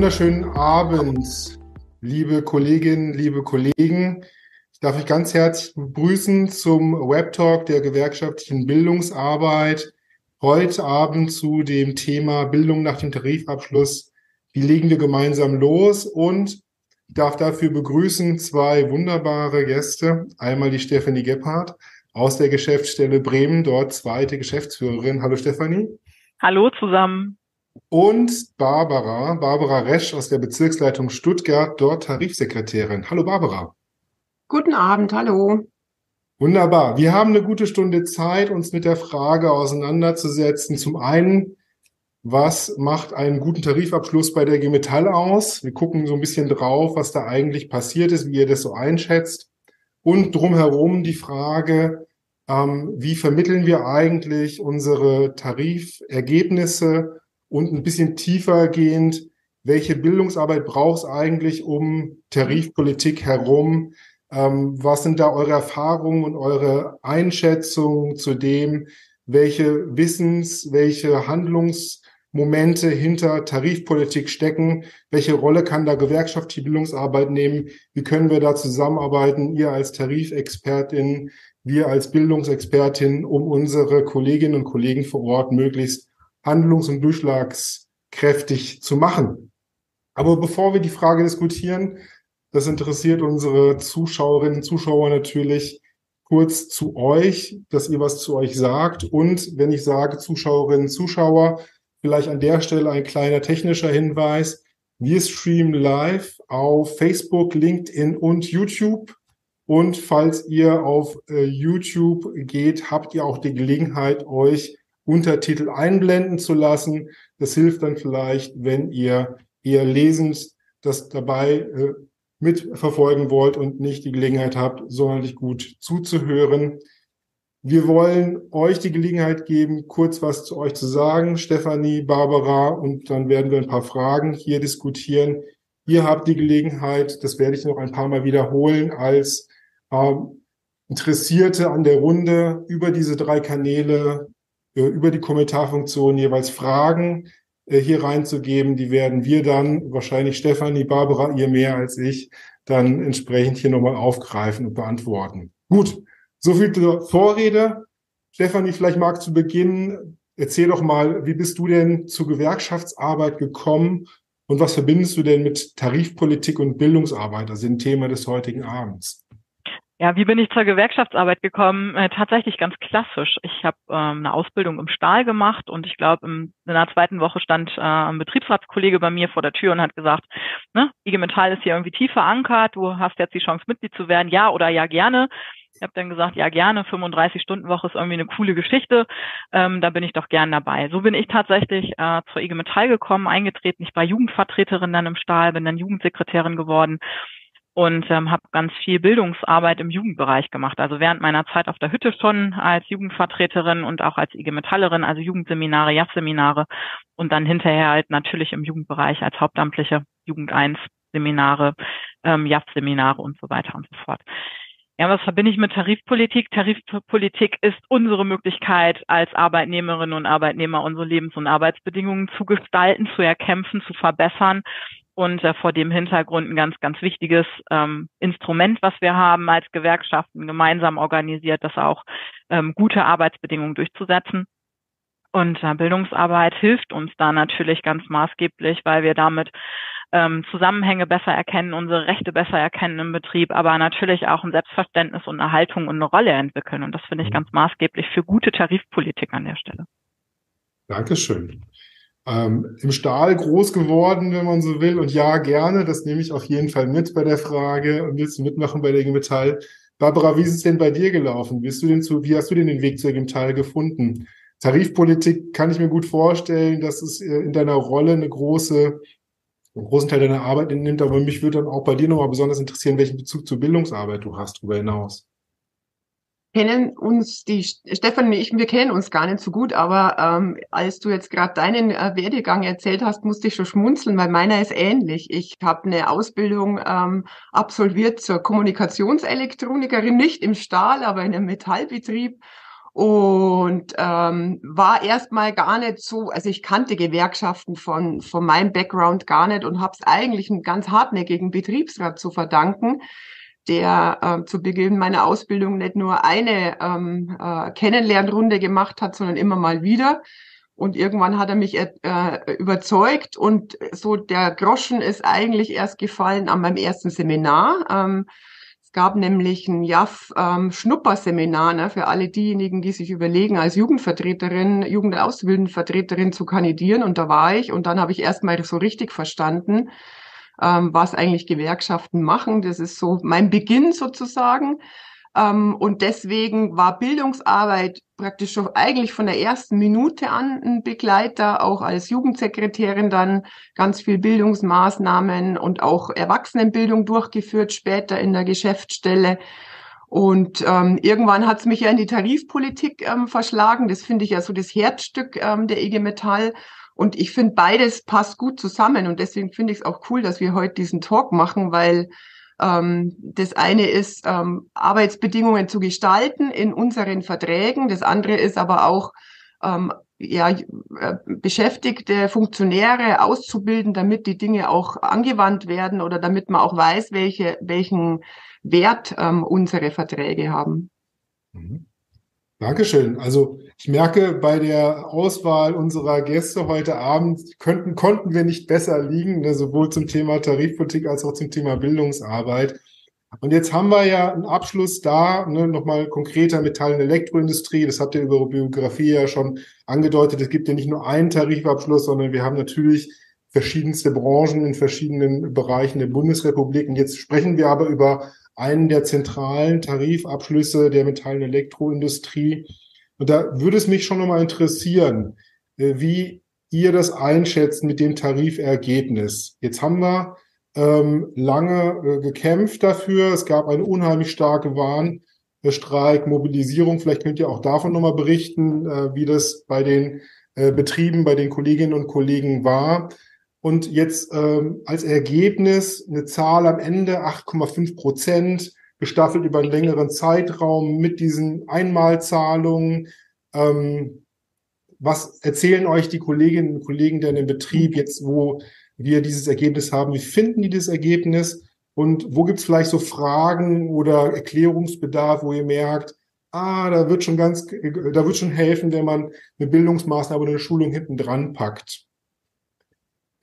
wunderschönen Abend, liebe Kolleginnen, liebe Kollegen. Ich darf euch ganz herzlich begrüßen zum Web Talk der gewerkschaftlichen Bildungsarbeit. Heute Abend zu dem Thema Bildung nach dem Tarifabschluss. Wie legen wir gemeinsam los? Und ich darf dafür begrüßen zwei wunderbare Gäste. Einmal die Stefanie Gebhardt aus der Geschäftsstelle Bremen, dort zweite Geschäftsführerin. Hallo Stefanie. Hallo zusammen. Und Barbara, Barbara Resch aus der Bezirksleitung Stuttgart, dort Tarifsekretärin. Hallo Barbara. Guten Abend, hallo. Wunderbar. Wir haben eine gute Stunde Zeit, uns mit der Frage auseinanderzusetzen. Zum einen, was macht einen guten Tarifabschluss bei der G Metall aus? Wir gucken so ein bisschen drauf, was da eigentlich passiert ist, wie ihr das so einschätzt. Und drumherum die Frage, ähm, wie vermitteln wir eigentlich unsere Tarifergebnisse und ein bisschen tiefer gehend, welche Bildungsarbeit braucht es eigentlich um Tarifpolitik herum? Ähm, was sind da eure Erfahrungen und eure Einschätzungen zu dem, welche Wissens-, welche Handlungsmomente hinter Tarifpolitik stecken? Welche Rolle kann da gewerkschaftliche Bildungsarbeit nehmen? Wie können wir da zusammenarbeiten? Ihr als Tarifexpertin, wir als Bildungsexpertin, um unsere Kolleginnen und Kollegen vor Ort möglichst handlungs- und durchschlagskräftig zu machen. Aber bevor wir die Frage diskutieren, das interessiert unsere Zuschauerinnen und Zuschauer natürlich kurz zu euch, dass ihr was zu euch sagt. Und wenn ich sage Zuschauerinnen und Zuschauer, vielleicht an der Stelle ein kleiner technischer Hinweis. Wir streamen live auf Facebook, LinkedIn und YouTube. Und falls ihr auf äh, YouTube geht, habt ihr auch die Gelegenheit, euch Untertitel einblenden zu lassen. Das hilft dann vielleicht, wenn ihr eher lesend das dabei äh, mitverfolgen wollt und nicht die Gelegenheit habt, sonderlich gut zuzuhören. Wir wollen euch die Gelegenheit geben, kurz was zu euch zu sagen, Stefanie, Barbara, und dann werden wir ein paar Fragen hier diskutieren. Ihr habt die Gelegenheit, das werde ich noch ein paar Mal wiederholen, als ähm, Interessierte an der Runde über diese drei Kanäle über die Kommentarfunktion jeweils Fragen äh, hier reinzugeben. Die werden wir dann, wahrscheinlich Stefanie, Barbara, ihr mehr als ich, dann entsprechend hier nochmal aufgreifen und beantworten. Gut, so viel zur Vorrede. Stefanie, vielleicht magst du beginnen. Erzähl doch mal, wie bist du denn zur Gewerkschaftsarbeit gekommen und was verbindest du denn mit Tarifpolitik und Bildungsarbeit? Das sind Thema des heutigen Abends. Ja, wie bin ich zur Gewerkschaftsarbeit gekommen? Äh, tatsächlich ganz klassisch. Ich habe ähm, eine Ausbildung im Stahl gemacht und ich glaube, in der zweiten Woche stand äh, ein Betriebsratskollege bei mir vor der Tür und hat gesagt, ne, IG Metall ist hier irgendwie tief verankert, du hast jetzt die Chance, Mitglied zu werden, ja oder ja gerne. Ich habe dann gesagt, ja gerne, 35-Stunden-Woche ist irgendwie eine coole Geschichte, ähm, da bin ich doch gern dabei. So bin ich tatsächlich äh, zur IG Metall gekommen, eingetreten. Ich war Jugendvertreterin dann im Stahl, bin dann Jugendsekretärin geworden und ähm, habe ganz viel Bildungsarbeit im Jugendbereich gemacht. Also während meiner Zeit auf der Hütte schon als Jugendvertreterin und auch als IG Metallerin, also Jugendseminare, JAF-Seminare und dann hinterher halt natürlich im Jugendbereich als hauptamtliche Jugend 1 Seminare, ähm, JAF-Seminare und so weiter und so fort. Ja, was verbinde ich mit Tarifpolitik? Tarifpolitik ist unsere Möglichkeit, als Arbeitnehmerinnen und Arbeitnehmer unsere Lebens- und Arbeitsbedingungen zu gestalten, zu erkämpfen, zu verbessern und äh, vor dem Hintergrund ein ganz, ganz wichtiges ähm, Instrument, was wir haben als Gewerkschaften gemeinsam organisiert, das auch ähm, gute Arbeitsbedingungen durchzusetzen. Und äh, Bildungsarbeit hilft uns da natürlich ganz maßgeblich, weil wir damit ähm, Zusammenhänge besser erkennen, unsere Rechte besser erkennen im Betrieb, aber natürlich auch ein Selbstverständnis und eine Haltung und eine Rolle entwickeln. Und das finde ich mhm. ganz maßgeblich für gute Tarifpolitik an der Stelle. Dankeschön ähm, im Stahl groß geworden, wenn man so will. Und ja, gerne, das nehme ich auf jeden Fall mit bei der Frage. Willst du mitmachen bei der IG Metall? Barbara, wie ist es denn bei dir gelaufen? Bist du denn zu, wie hast du denn den Weg zur IG Metall gefunden? Tarifpolitik kann ich mir gut vorstellen, dass es äh, in deiner Rolle eine große, einen großen Teil deiner Arbeit nimmt. Aber mich würde dann auch bei dir nochmal besonders interessieren, welchen Bezug zur Bildungsarbeit du hast darüber hinaus kennen uns, die Stefan und ich, wir kennen uns gar nicht so gut, aber ähm, als du jetzt gerade deinen äh, Werdegang erzählt hast, musste ich schon schmunzeln, weil meiner ist ähnlich. Ich habe eine Ausbildung ähm, absolviert zur Kommunikationselektroniker, nicht im Stahl, aber in einem Metallbetrieb und ähm, war erstmal gar nicht so, also ich kannte Gewerkschaften von, von meinem Background gar nicht und habe es eigentlich einem ganz hartnäckigen Betriebsrat zu verdanken, der äh, zu Beginn meiner Ausbildung nicht nur eine ähm, äh, Kennenlernrunde gemacht hat, sondern immer mal wieder. Und irgendwann hat er mich äh, überzeugt und so der Groschen ist eigentlich erst gefallen an meinem ersten Seminar. Ähm, es gab nämlich ein JAF-Schnupperseminar ähm, ne, für alle diejenigen, die sich überlegen, als Jugendvertreterin, Jugend- und Ausbildendenvertreterin zu kandidieren. Und da war ich. Und dann habe ich erstmal so richtig verstanden, ähm, was eigentlich Gewerkschaften machen. Das ist so mein Beginn sozusagen. Ähm, und deswegen war Bildungsarbeit praktisch schon eigentlich von der ersten Minute an ein Begleiter, auch als Jugendsekretärin dann ganz viel Bildungsmaßnahmen und auch Erwachsenenbildung durchgeführt, später in der Geschäftsstelle. Und ähm, irgendwann hat es mich ja in die Tarifpolitik ähm, verschlagen. Das finde ich ja so das Herzstück ähm, der IG Metall. Und ich finde, beides passt gut zusammen. Und deswegen finde ich es auch cool, dass wir heute diesen Talk machen, weil ähm, das eine ist, ähm, Arbeitsbedingungen zu gestalten in unseren Verträgen. Das andere ist aber auch, ähm, ja, äh, Beschäftigte, Funktionäre auszubilden, damit die Dinge auch angewandt werden oder damit man auch weiß, welche, welchen Wert ähm, unsere Verträge haben. Mhm. Dankeschön. Also ich merke bei der Auswahl unserer Gäste heute Abend könnten, konnten wir nicht besser liegen, ne, sowohl zum Thema Tarifpolitik als auch zum Thema Bildungsarbeit. Und jetzt haben wir ja einen Abschluss da, ne, nochmal konkreter Metall- und Elektroindustrie. Das habt ihr über Biografie ja schon angedeutet. Es gibt ja nicht nur einen Tarifabschluss, sondern wir haben natürlich verschiedenste Branchen in verschiedenen Bereichen der Bundesrepublik. Und jetzt sprechen wir aber über einen der zentralen Tarifabschlüsse der Metall- und Elektroindustrie. Und da würde es mich schon nochmal interessieren, äh, wie ihr das einschätzt mit dem Tarifergebnis. Jetzt haben wir ähm, lange äh, gekämpft dafür. Es gab eine unheimlich starke Warnstreik, Mobilisierung. Vielleicht könnt ihr auch davon nochmal berichten, äh, wie das bei den äh, Betrieben, bei den Kolleginnen und Kollegen war. Und jetzt ähm, als Ergebnis eine Zahl am Ende 8,5 Prozent, gestaffelt über einen längeren Zeitraum mit diesen Einmalzahlungen. Ähm, was erzählen euch die Kolleginnen und Kollegen denn im Betrieb jetzt, wo wir dieses Ergebnis haben? Wie finden die das Ergebnis? Und wo gibt es vielleicht so Fragen oder Erklärungsbedarf, wo ihr merkt, ah, da wird schon ganz, da wird schon helfen, wenn man eine Bildungsmaßnahme oder eine Schulung hinten dran packt.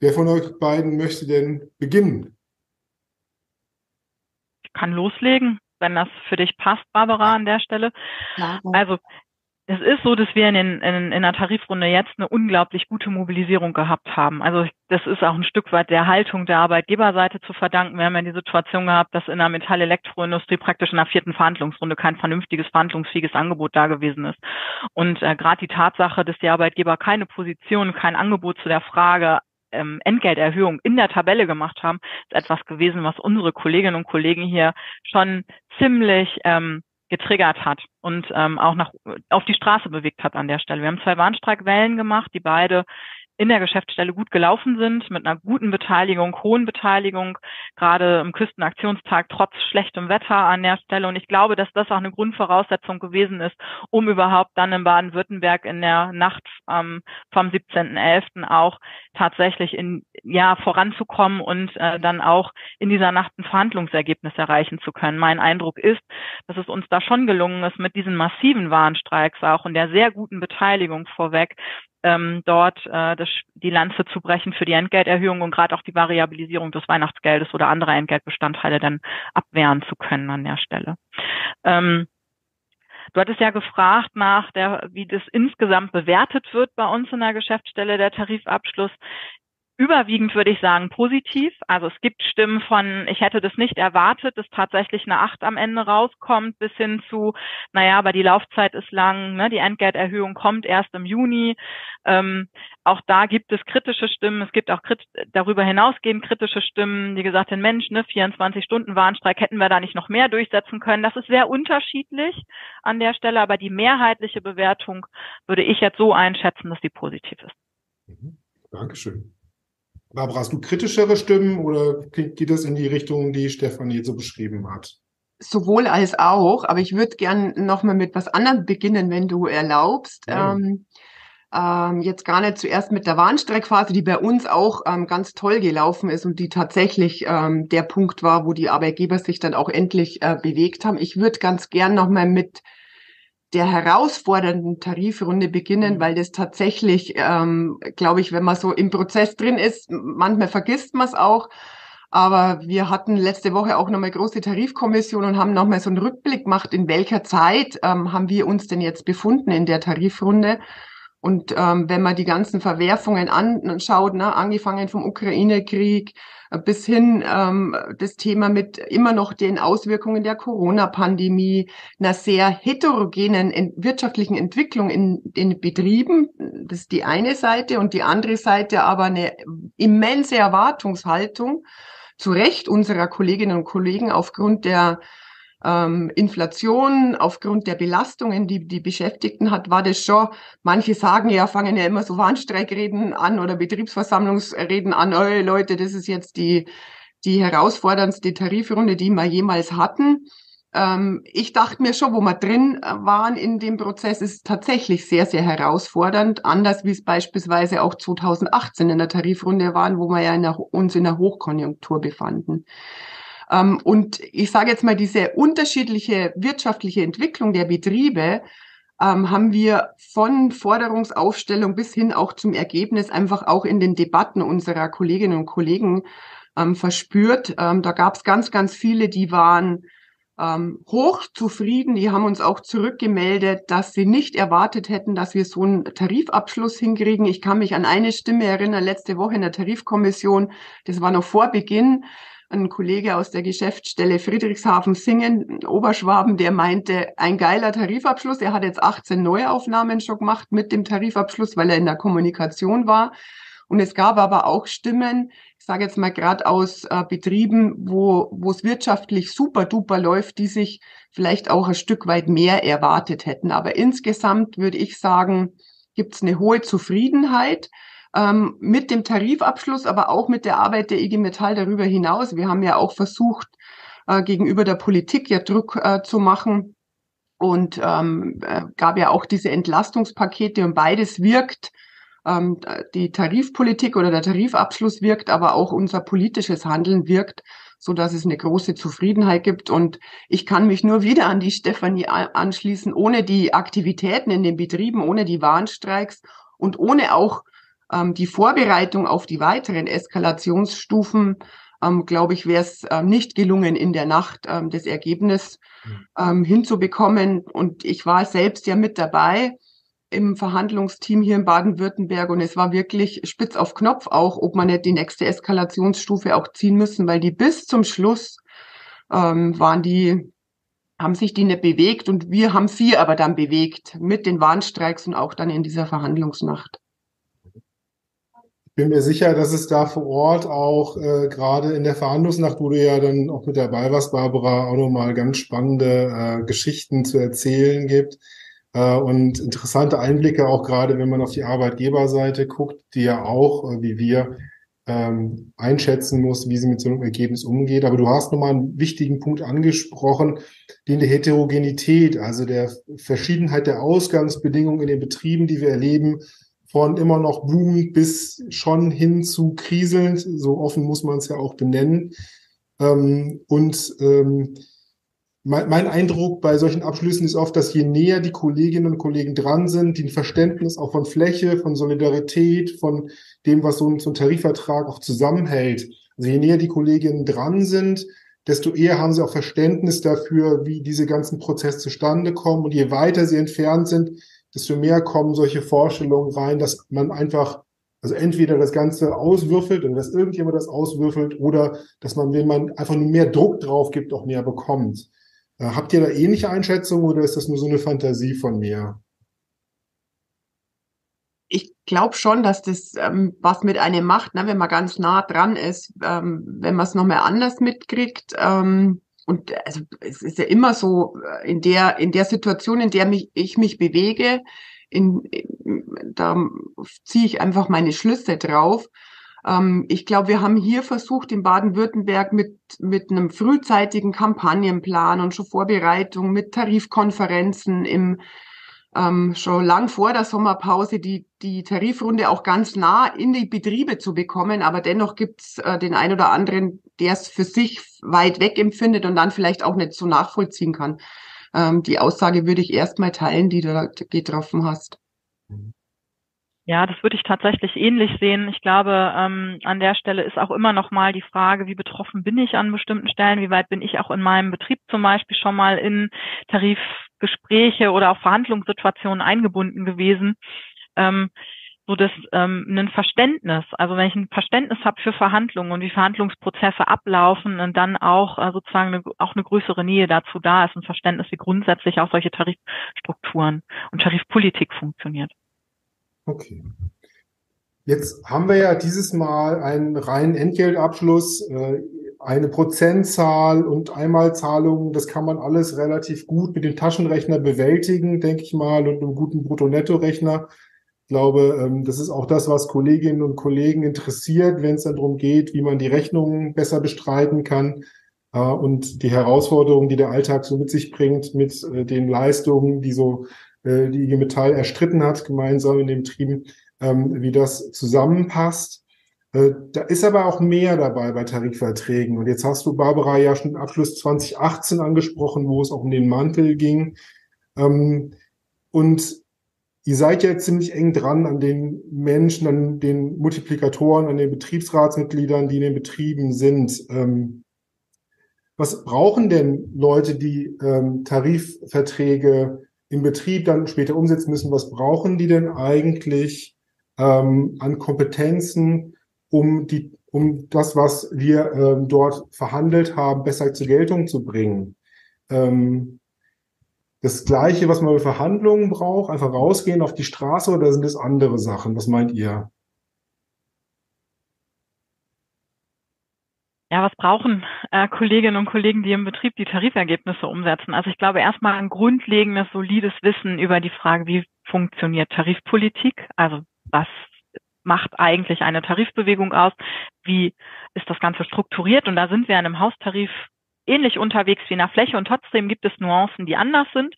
Wer von euch beiden möchte denn beginnen? Ich kann loslegen, wenn das für dich passt, Barbara, an der Stelle. Ja. Also es ist so, dass wir in, den, in, in der Tarifrunde jetzt eine unglaublich gute Mobilisierung gehabt haben. Also das ist auch ein Stück weit der Haltung der Arbeitgeberseite zu verdanken. Wir haben ja die Situation gehabt, dass in der Metall-Elektroindustrie praktisch in der vierten Verhandlungsrunde kein vernünftiges, verhandlungsfähiges Angebot da gewesen ist. Und äh, gerade die Tatsache, dass die Arbeitgeber keine Position, kein Angebot zu der Frage ähm, Entgelterhöhung in der Tabelle gemacht haben, ist etwas gewesen, was unsere Kolleginnen und Kollegen hier schon ziemlich ähm, getriggert hat und ähm, auch nach auf die Straße bewegt hat an der Stelle. Wir haben zwei Warnstreikwellen gemacht, die beide in der Geschäftsstelle gut gelaufen sind, mit einer guten Beteiligung, hohen Beteiligung, gerade im Küstenaktionstag trotz schlechtem Wetter an der Stelle. Und ich glaube, dass das auch eine Grundvoraussetzung gewesen ist, um überhaupt dann in Baden-Württemberg in der Nacht ähm, vom 17.11. auch tatsächlich in ja voranzukommen und äh, dann auch in dieser Nacht ein Verhandlungsergebnis erreichen zu können. Mein Eindruck ist, dass es uns da schon gelungen ist, mit diesen massiven Warnstreiks auch und der sehr guten Beteiligung vorweg ähm, dort äh, das, die Lanze zu brechen für die Entgelterhöhung und gerade auch die Variabilisierung des Weihnachtsgeldes oder anderer Entgeltbestandteile dann abwehren zu können an der Stelle. Ähm, Du hattest ja gefragt nach der, wie das insgesamt bewertet wird bei uns in der Geschäftsstelle, der Tarifabschluss. Überwiegend würde ich sagen positiv. Also es gibt Stimmen von, ich hätte das nicht erwartet, dass tatsächlich eine Acht am Ende rauskommt, bis hin zu, naja, aber die Laufzeit ist lang, ne, die Entgelterhöhung kommt erst im Juni. Ähm, auch da gibt es kritische Stimmen. Es gibt auch krit darüber hinausgehend kritische Stimmen, die gesagt haben, Mensch, ne, 24 Stunden Warnstreik, hätten wir da nicht noch mehr durchsetzen können. Das ist sehr unterschiedlich an der Stelle, aber die mehrheitliche Bewertung würde ich jetzt so einschätzen, dass die positiv ist. Mhm. Dankeschön. Barbara, hast du kritischere Stimmen oder geht das in die Richtung, die Stefanie so beschrieben hat? sowohl als auch, aber ich würde gern nochmal mit was anderem beginnen, wenn du erlaubst. Ja. Ähm, ähm, jetzt gar nicht zuerst mit der Warnstreckphase, die bei uns auch ähm, ganz toll gelaufen ist und die tatsächlich ähm, der Punkt war, wo die Arbeitgeber sich dann auch endlich äh, bewegt haben. Ich würde ganz gern nochmal mit der herausfordernden Tarifrunde beginnen, mhm. weil das tatsächlich, ähm, glaube ich, wenn man so im Prozess drin ist, manchmal vergisst man es auch. Aber wir hatten letzte Woche auch nochmal große Tarifkommission und haben nochmal so einen Rückblick gemacht, in welcher Zeit ähm, haben wir uns denn jetzt befunden in der Tarifrunde. Und ähm, wenn man die ganzen Verwerfungen anschaut, ne, angefangen vom Ukraine-Krieg bis hin ähm, das Thema mit immer noch den Auswirkungen der Corona-Pandemie, einer sehr heterogenen ent wirtschaftlichen Entwicklung in den Betrieben, das ist die eine Seite, und die andere Seite aber eine immense Erwartungshaltung, zu Recht unserer Kolleginnen und Kollegen aufgrund der ähm, Inflation, aufgrund der Belastungen, die die Beschäftigten hat, war das schon, manche sagen ja, fangen ja immer so Warnstreikreden an oder Betriebsversammlungsreden an, oh, Leute, das ist jetzt die, die herausforderndste Tarifrunde, die wir jemals hatten. Ähm, ich dachte mir schon, wo wir drin äh, waren in dem Prozess, ist tatsächlich sehr, sehr herausfordernd, anders wie es beispielsweise auch 2018 in der Tarifrunde waren, wo wir ja in der, uns in der Hochkonjunktur befanden. Ähm, und ich sage jetzt mal, diese unterschiedliche wirtschaftliche Entwicklung der Betriebe ähm, haben wir von Forderungsaufstellung bis hin auch zum Ergebnis einfach auch in den Debatten unserer Kolleginnen und Kollegen ähm, verspürt. Da gab es ganz, ganz viele, die waren ähm, hoch zufrieden. Die haben uns auch zurückgemeldet, dass sie nicht erwartet hätten, dass wir so einen Tarifabschluss hinkriegen. Ich kann mich an eine Stimme erinnern, letzte Woche in der Tarifkommission, das war noch vor Beginn, ein Kollege aus der Geschäftsstelle Friedrichshafen Singen, Oberschwaben, der meinte, ein geiler Tarifabschluss. Er hat jetzt 18 Neuaufnahmen schon gemacht mit dem Tarifabschluss, weil er in der Kommunikation war. Und es gab aber auch Stimmen, ich sage jetzt mal gerade aus äh, Betrieben, wo wo es wirtschaftlich super duper läuft, die sich vielleicht auch ein Stück weit mehr erwartet hätten. Aber insgesamt würde ich sagen, gibt es eine hohe Zufriedenheit ähm, mit dem Tarifabschluss, aber auch mit der Arbeit der IG Metall darüber hinaus. Wir haben ja auch versucht, äh, gegenüber der Politik ja Druck äh, zu machen und ähm, äh, gab ja auch diese Entlastungspakete und beides wirkt. Ähm, die Tarifpolitik oder der Tarifabschluss wirkt, aber auch unser politisches Handeln wirkt, so dass es eine große Zufriedenheit gibt. Und ich kann mich nur wieder an die Stefanie anschließen. Ohne die Aktivitäten in den Betrieben, ohne die Warnstreiks und ohne auch ähm, die Vorbereitung auf die weiteren Eskalationsstufen, ähm, glaube ich, wäre es ähm, nicht gelungen, in der Nacht ähm, das Ergebnis mhm. ähm, hinzubekommen. Und ich war selbst ja mit dabei im Verhandlungsteam hier in Baden-Württemberg und es war wirklich spitz auf Knopf auch, ob man nicht die nächste Eskalationsstufe auch ziehen müssen, weil die bis zum Schluss ähm, waren die haben sich die nicht bewegt und wir haben sie aber dann bewegt mit den Warnstreiks und auch dann in dieser Verhandlungsnacht bin mir sicher, dass es da vor Ort auch äh, gerade in der Verhandlungsnacht, wo du ja dann auch mit dabei warst, Barbara, auch nochmal ganz spannende äh, Geschichten zu erzählen gibt äh, und interessante Einblicke, auch gerade wenn man auf die Arbeitgeberseite guckt, die ja auch, äh, wie wir, ähm, einschätzen muss, wie sie mit so einem Ergebnis umgeht. Aber du hast nochmal einen wichtigen Punkt angesprochen, den der Heterogenität, also der Verschiedenheit der Ausgangsbedingungen in den Betrieben, die wir erleben, von immer noch blumend bis schon hin zu kriselnd, so offen muss man es ja auch benennen. Ähm, und ähm, mein, mein, Eindruck bei solchen Abschlüssen ist oft, dass je näher die Kolleginnen und Kollegen dran sind, die ein Verständnis auch von Fläche, von Solidarität, von dem, was so ein, so ein Tarifvertrag auch zusammenhält, also je näher die Kolleginnen dran sind, desto eher haben sie auch Verständnis dafür, wie diese ganzen Prozesse zustande kommen. Und je weiter sie entfernt sind, desto mehr kommen solche Vorstellungen rein, dass man einfach, also entweder das Ganze auswürfelt oder dass irgendjemand das auswürfelt oder dass man, wenn man einfach nur mehr Druck drauf gibt, auch mehr bekommt. Äh, habt ihr da ähnliche Einschätzungen oder ist das nur so eine Fantasie von mir? Ich glaube schon, dass das ähm, was mit einem macht, ne, wenn man ganz nah dran ist, ähm, wenn man es nochmal anders mitkriegt. Ähm, und also es ist ja immer so, äh, in der, in der Situation, in der mich, ich mich bewege, in, in, da ziehe ich einfach meine Schlüsse drauf. Ähm, ich glaube, wir haben hier versucht, in Baden-Württemberg mit, mit einem frühzeitigen Kampagnenplan und schon Vorbereitung mit Tarifkonferenzen im ähm, schon lang vor der Sommerpause die, die Tarifrunde auch ganz nah in die Betriebe zu bekommen. Aber dennoch gibt's äh, den ein oder anderen, der es für sich weit weg empfindet und dann vielleicht auch nicht so nachvollziehen kann. Ähm, die Aussage würde ich erstmal teilen, die du da getroffen hast. Ja, das würde ich tatsächlich ähnlich sehen. Ich glaube, ähm, an der Stelle ist auch immer noch mal die Frage, wie betroffen bin ich an bestimmten Stellen? Wie weit bin ich auch in meinem Betrieb zum Beispiel schon mal in Tarifgespräche oder auch Verhandlungssituationen eingebunden gewesen? Ähm, so dass ähm, ein Verständnis, also wenn ich ein Verständnis habe für Verhandlungen und wie Verhandlungsprozesse ablaufen und dann auch äh, sozusagen eine, auch eine größere Nähe dazu da ist, ein Verständnis, wie grundsätzlich auch solche Tarifstrukturen und Tarifpolitik funktioniert. Okay. Jetzt haben wir ja dieses Mal einen reinen Entgeltabschluss, äh, eine Prozentzahl und Einmalzahlungen. Das kann man alles relativ gut mit dem Taschenrechner bewältigen, denke ich mal, und einem guten Brutto-Netto-Rechner. Ich glaube, ähm, das ist auch das, was Kolleginnen und Kollegen interessiert, wenn es dann darum geht, wie man die Rechnungen besser bestreiten kann äh, und die Herausforderungen, die der Alltag so mit sich bringt, mit äh, den Leistungen, die so äh, die IG Metall erstritten hat, gemeinsam in den Betrieben, ähm, wie das zusammenpasst. Äh, da ist aber auch mehr dabei bei Tarifverträgen. Und jetzt hast du, Barbara, ja schon Abschluss 2018 angesprochen, wo es auch um den Mantel ging. Ähm, und ihr seid ja ziemlich eng dran an den Menschen, an den Multiplikatoren, an den Betriebsratsmitgliedern, die in den Betrieben sind. Ähm, was brauchen denn Leute, die Tarifverträge im Betrieb dann später umsetzen müssen, was brauchen die denn eigentlich ähm, an Kompetenzen, um die, um das, was wir ähm, dort verhandelt haben, besser zur Geltung zu bringen. Ähm, das Gleiche, was man bei Verhandlungen braucht, einfach rausgehen auf die Straße oder sind es andere Sachen? Was meint ihr? Ja, was brauchen äh, Kolleginnen und Kollegen, die im Betrieb die Tarifergebnisse umsetzen? Also ich glaube erstmal ein grundlegendes, solides Wissen über die Frage, wie funktioniert Tarifpolitik? Also was macht eigentlich eine Tarifbewegung aus? Wie ist das Ganze strukturiert? Und da sind wir in einem Haustarif ähnlich unterwegs wie in der Fläche und trotzdem gibt es Nuancen, die anders sind.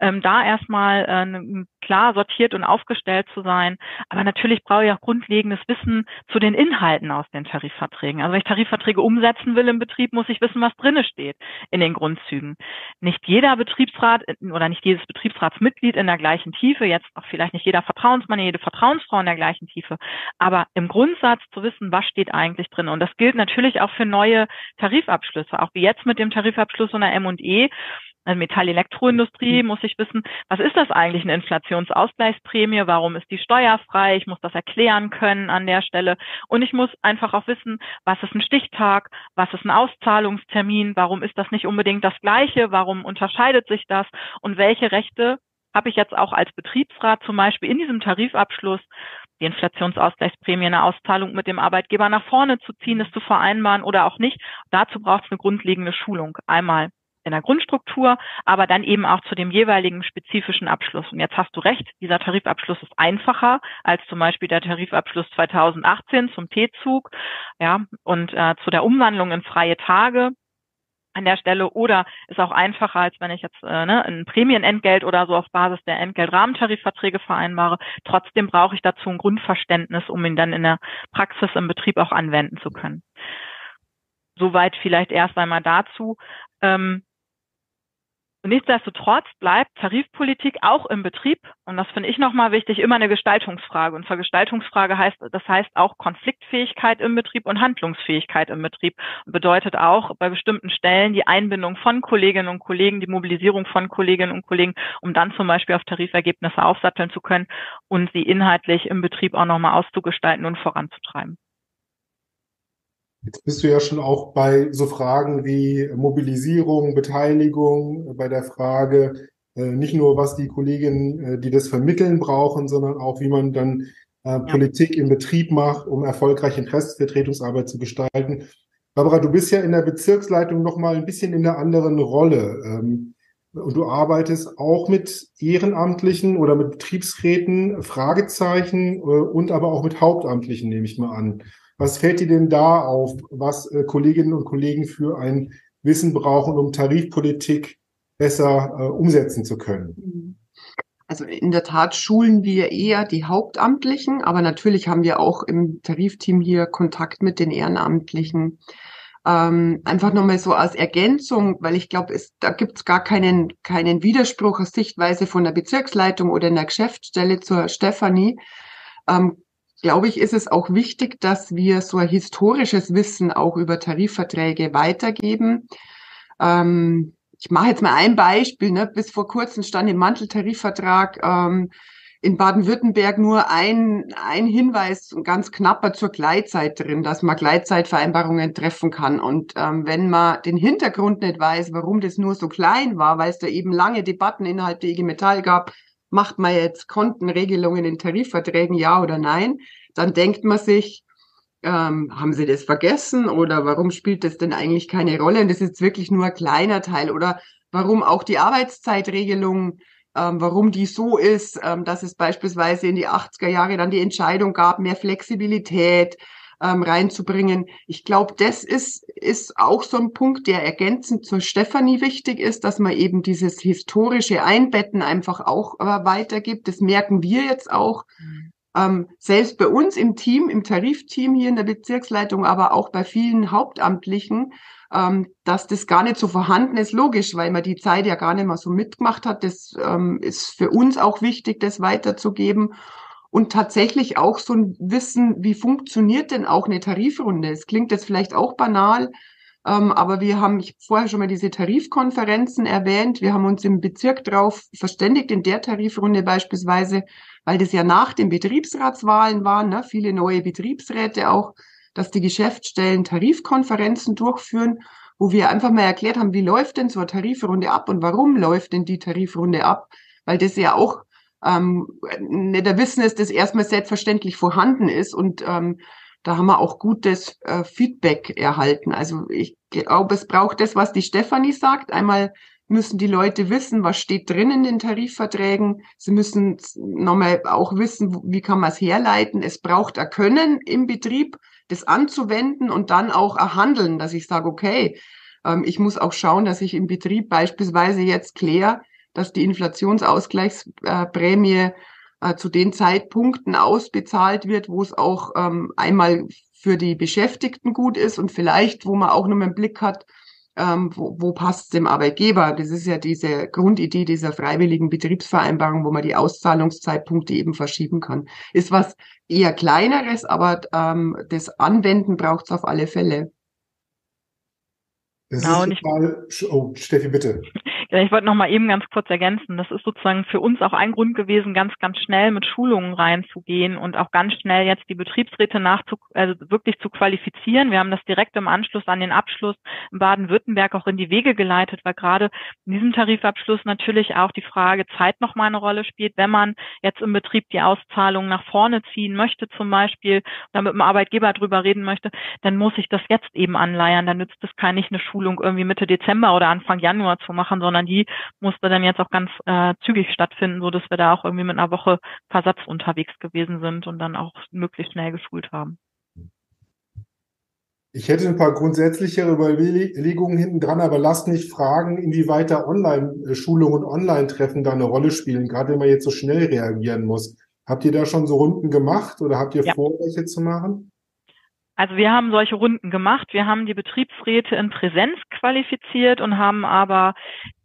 Ähm, da erstmal äh, klar sortiert und aufgestellt zu sein. Aber natürlich brauche ich auch grundlegendes Wissen zu den Inhalten aus den Tarifverträgen. Also wenn ich Tarifverträge umsetzen will im Betrieb, muss ich wissen, was drinne steht in den Grundzügen. Nicht jeder Betriebsrat oder nicht jedes Betriebsratsmitglied in der gleichen Tiefe, jetzt auch vielleicht nicht jeder Vertrauensmann, jede Vertrauensfrau in der gleichen Tiefe, aber im Grundsatz zu wissen, was steht eigentlich drin. Und das gilt natürlich auch für neue Tarifabschlüsse, auch wie jetzt mit dem Tarifabschluss der M&E also Metall-Elektroindustrie muss ich wissen, was ist das eigentlich eine Inflationsausgleichsprämie? Warum ist die steuerfrei? Ich muss das erklären können an der Stelle. Und ich muss einfach auch wissen, was ist ein Stichtag? Was ist ein Auszahlungstermin? Warum ist das nicht unbedingt das Gleiche? Warum unterscheidet sich das? Und welche Rechte habe ich jetzt auch als Betriebsrat zum Beispiel in diesem Tarifabschluss die Inflationsausgleichsprämie, eine Auszahlung mit dem Arbeitgeber nach vorne zu ziehen, das zu vereinbaren oder auch nicht. Dazu braucht es eine grundlegende Schulung. Einmal in der Grundstruktur, aber dann eben auch zu dem jeweiligen spezifischen Abschluss. Und jetzt hast du recht, dieser Tarifabschluss ist einfacher als zum Beispiel der Tarifabschluss 2018 zum T-Zug, ja, und äh, zu der Umwandlung in freie Tage an der Stelle oder ist auch einfacher, als wenn ich jetzt äh, ne, ein Prämienentgelt oder so auf Basis der Entgeltrahmentarifverträge vereinbare. Trotzdem brauche ich dazu ein Grundverständnis, um ihn dann in der Praxis im Betrieb auch anwenden zu können. Soweit vielleicht erst einmal dazu. Ähm, und nichtsdestotrotz bleibt Tarifpolitik auch im Betrieb, und das finde ich nochmal wichtig, immer eine Gestaltungsfrage. Und zwar Gestaltungsfrage heißt, das heißt auch Konfliktfähigkeit im Betrieb und Handlungsfähigkeit im Betrieb. Und bedeutet auch bei bestimmten Stellen die Einbindung von Kolleginnen und Kollegen, die Mobilisierung von Kolleginnen und Kollegen, um dann zum Beispiel auf Tarifergebnisse aufsatteln zu können und sie inhaltlich im Betrieb auch nochmal auszugestalten und voranzutreiben. Jetzt bist du ja schon auch bei so Fragen wie Mobilisierung, Beteiligung, bei der Frage äh, nicht nur, was die Kolleginnen, äh, die das vermitteln, brauchen, sondern auch, wie man dann äh, ja. Politik im Betrieb macht, um erfolgreich Interessensvertretungsarbeit zu gestalten. Barbara, du bist ja in der Bezirksleitung noch mal ein bisschen in einer anderen Rolle. Ähm, und du arbeitest auch mit Ehrenamtlichen oder mit Betriebsräten, Fragezeichen äh, und aber auch mit Hauptamtlichen, nehme ich mal an. Was fällt dir denn da auf, was äh, Kolleginnen und Kollegen für ein Wissen brauchen, um Tarifpolitik besser äh, umsetzen zu können? Also in der Tat schulen wir eher die Hauptamtlichen, aber natürlich haben wir auch im Tarifteam hier Kontakt mit den Ehrenamtlichen. Ähm, einfach nochmal so als Ergänzung, weil ich glaube, da gibt es gar keinen, keinen Widerspruch aus Sichtweise von der Bezirksleitung oder in der Geschäftsstelle zur Stefanie. Ähm, glaube ich, ist es auch wichtig, dass wir so ein historisches Wissen auch über Tarifverträge weitergeben. Ähm, ich mache jetzt mal ein Beispiel. Ne? Bis vor kurzem stand im Manteltarifvertrag ähm, in Baden-Württemberg nur ein, ein Hinweis, ganz knapper zur Gleitzeit drin, dass man Gleitzeitvereinbarungen treffen kann. Und ähm, wenn man den Hintergrund nicht weiß, warum das nur so klein war, weil es da eben lange Debatten innerhalb der IG Metall gab, macht man jetzt Kontenregelungen in Tarifverträgen, ja oder nein, dann denkt man sich, ähm, haben sie das vergessen oder warum spielt das denn eigentlich keine Rolle? Und das ist wirklich nur ein kleiner Teil oder warum auch die Arbeitszeitregelung, ähm, warum die so ist, ähm, dass es beispielsweise in die 80er Jahre dann die Entscheidung gab, mehr Flexibilität ähm, reinzubringen. Ich glaube, das ist, ist auch so ein Punkt, der ergänzend zur Stefanie wichtig ist, dass man eben dieses historische Einbetten einfach auch äh, weitergibt. Das merken wir jetzt auch. Mhm ähm, selbst bei uns im Team, im Tarifteam hier in der Bezirksleitung, aber auch bei vielen Hauptamtlichen, ähm, dass das gar nicht so vorhanden ist, logisch, weil man die Zeit ja gar nicht mehr so mitgemacht hat. Das ähm, ist für uns auch wichtig, das weiterzugeben. Und tatsächlich auch so ein Wissen, wie funktioniert denn auch eine Tarifrunde? Es klingt jetzt vielleicht auch banal, ähm, aber wir haben, ich vorher schon mal diese Tarifkonferenzen erwähnt. Wir haben uns im Bezirk drauf verständigt, in der Tarifrunde beispielsweise, weil das ja nach den Betriebsratswahlen waren, ne, viele neue Betriebsräte auch, dass die Geschäftsstellen Tarifkonferenzen durchführen, wo wir einfach mal erklärt haben, wie läuft denn so eine Tarifrunde ab und warum läuft denn die Tarifrunde ab? Weil das ja auch ähm, nicht der Wissen ist, das erstmal selbstverständlich vorhanden ist und ähm, da haben wir auch gutes äh, Feedback erhalten. Also ich glaube, es braucht das, was die Stefanie sagt. Einmal müssen die Leute wissen, was steht drin in den Tarifverträgen. Sie müssen nochmal auch wissen, wie kann man es herleiten. Es braucht ein Können im Betrieb, das anzuwenden und dann auch ein Handeln, dass ich sage, okay, ähm, ich muss auch schauen, dass ich im Betrieb beispielsweise jetzt kläre, dass die Inflationsausgleichsprämie äh, zu den Zeitpunkten ausbezahlt wird, wo es auch ähm, einmal für die Beschäftigten gut ist und vielleicht, wo man auch noch einen Blick hat, ähm, wo, wo passt es dem Arbeitgeber? Das ist ja diese Grundidee dieser freiwilligen Betriebsvereinbarung, wo man die Auszahlungszeitpunkte eben verschieben kann. Ist was eher kleineres, aber ähm, das Anwenden braucht es auf alle Fälle. Das genau, ist total, oh, Steffi, bitte. Ich wollte noch mal eben ganz kurz ergänzen. Das ist sozusagen für uns auch ein Grund gewesen, ganz, ganz schnell mit Schulungen reinzugehen und auch ganz schnell jetzt die Betriebsräte nachzu, also wirklich zu qualifizieren. Wir haben das direkt im Anschluss an den Abschluss in Baden-Württemberg auch in die Wege geleitet, weil gerade in diesem Tarifabschluss natürlich auch die Frage Zeit noch mal eine Rolle spielt. Wenn man jetzt im Betrieb die Auszahlung nach vorne ziehen möchte zum Beispiel, oder mit dem Arbeitgeber drüber reden möchte, dann muss ich das jetzt eben anleiern. Dann nützt es keine eine Schulung irgendwie Mitte Dezember oder Anfang Januar zu machen, sondern sondern die musste dann jetzt auch ganz äh, zügig stattfinden, so dass wir da auch irgendwie mit einer Woche Versatz unterwegs gewesen sind und dann auch möglichst schnell geschult haben. Ich hätte ein paar grundsätzlichere Überlegungen hinten dran, aber lasst mich fragen, inwieweit da Online-Schulungen und Online-Treffen da eine Rolle spielen, gerade wenn man jetzt so schnell reagieren muss. Habt ihr da schon so Runden gemacht oder habt ihr ja. vor, welche zu machen? Also wir haben solche Runden gemacht. Wir haben die Betriebsräte in Präsenz qualifiziert und haben aber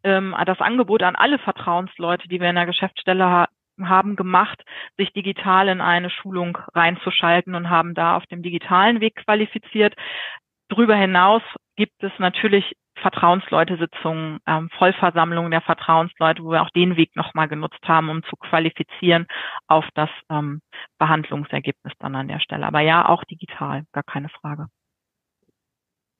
ähm, das Angebot an alle Vertrauensleute, die wir in der Geschäftsstelle ha haben gemacht, sich digital in eine Schulung reinzuschalten und haben da auf dem digitalen Weg qualifiziert. Darüber hinaus gibt es natürlich Vertrauensleute-Sitzungen, ähm, Vollversammlungen der Vertrauensleute, wo wir auch den Weg nochmal genutzt haben, um zu qualifizieren auf das ähm, Behandlungsergebnis dann an der Stelle. Aber ja, auch digital, gar keine Frage.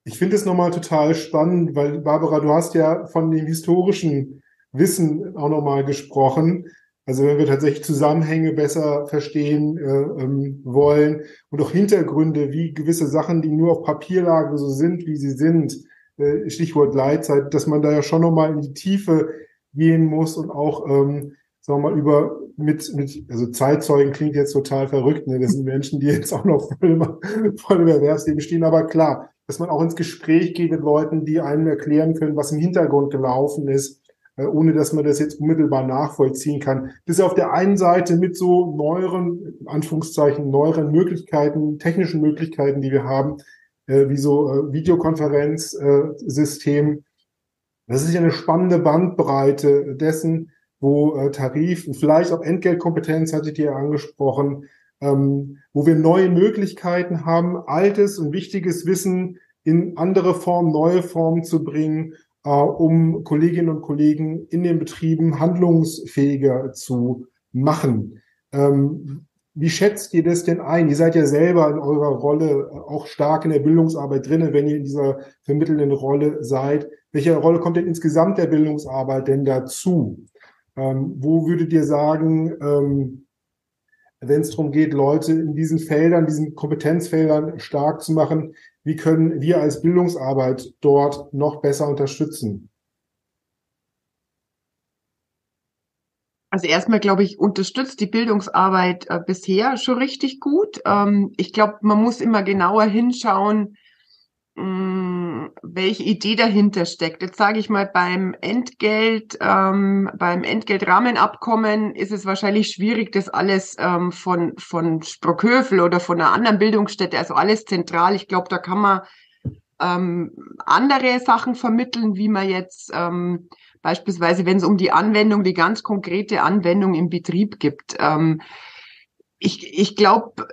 Ich finde es nochmal total spannend, weil Barbara, du hast ja von dem historischen Wissen auch nochmal gesprochen. Also wenn wir tatsächlich Zusammenhänge besser verstehen äh, ähm, wollen und auch Hintergründe, wie gewisse Sachen, die nur auf Papier lagen, so sind, wie sie sind, äh, Stichwort Leitzeit, dass man da ja schon nochmal in die Tiefe gehen muss und auch, ähm, sagen wir mal, über mit, mit, also Zeitzeugen klingt jetzt total verrückt, ne? Das sind Menschen, die jetzt auch noch voll im, voll im Erwerbsleben stehen, aber klar, dass man auch ins Gespräch geht mit Leuten, die einem erklären können, was im Hintergrund gelaufen ist, äh, ohne dass man das jetzt unmittelbar nachvollziehen kann. Das ist auf der einen Seite mit so neueren, Anführungszeichen, neueren Möglichkeiten, technischen Möglichkeiten, die wir haben, äh, wie so äh, Videokonferenzsystem. Das ist ja eine spannende Bandbreite dessen, wo äh, Tarif und vielleicht auch Entgeltkompetenz, hatte ich dir angesprochen, ähm, wo wir neue Möglichkeiten haben, altes und wichtiges Wissen in andere Formen, neue Formen zu bringen, äh, um Kolleginnen und Kollegen in den Betrieben handlungsfähiger zu machen. Ähm, wie schätzt ihr das denn ein? Ihr seid ja selber in eurer Rolle äh, auch stark in der Bildungsarbeit drinnen, wenn ihr in dieser vermittelnden Rolle seid. Welche Rolle kommt denn insgesamt der Bildungsarbeit denn dazu? Ähm, wo würdet ihr sagen, ähm, wenn es darum geht, Leute in diesen Feldern, diesen Kompetenzfeldern stark zu machen, wie können wir als Bildungsarbeit dort noch besser unterstützen? Also erstmal glaube ich, unterstützt die Bildungsarbeit äh, bisher schon richtig gut. Ähm, ich glaube, man muss immer genauer hinschauen, mh, welche Idee dahinter steckt. Jetzt sage ich mal, beim Entgelt, ähm, beim Entgeltrahmenabkommen ist es wahrscheinlich schwierig, das alles ähm, von, von Sprockhövel oder von einer anderen Bildungsstätte, also alles zentral. Ich glaube, da kann man ähm, andere Sachen vermitteln, wie man jetzt ähm, beispielsweise, wenn es um die Anwendung, die ganz konkrete Anwendung im Betrieb gibt. Ähm, ich ich glaube,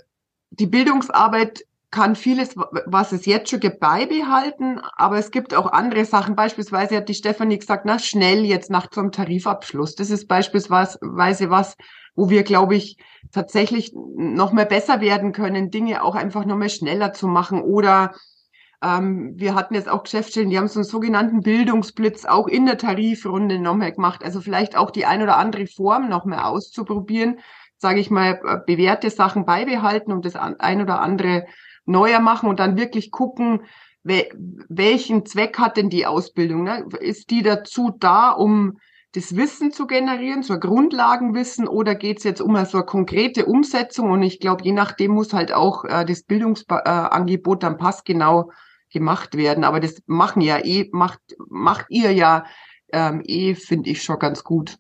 die Bildungsarbeit kann vieles, was es jetzt schon gibt, beibehalten, aber es gibt auch andere Sachen. Beispielsweise hat die Stefanie gesagt, na, schnell jetzt nach zum Tarifabschluss. Das ist beispielsweise was, wo wir, glaube ich, tatsächlich noch mehr besser werden können, Dinge auch einfach noch mehr schneller zu machen oder ähm, wir hatten jetzt auch Geschäftsstellen, die haben so einen sogenannten Bildungsblitz auch in der Tarifrunde nochmal gemacht. Also vielleicht auch die ein oder andere Form nochmal auszuprobieren, sage ich mal, äh, bewährte Sachen beibehalten und das ein oder andere neuer machen und dann wirklich gucken, welchen Zweck hat denn die Ausbildung? Ne? Ist die dazu da, um das Wissen zu generieren, so ein Grundlagenwissen, oder geht es jetzt um so eine konkrete Umsetzung? Und ich glaube, je nachdem muss halt auch äh, das Bildungsangebot dann passgenau gemacht werden. Aber das machen ja eh, macht, macht ihr ja ähm, eh, finde ich schon ganz gut.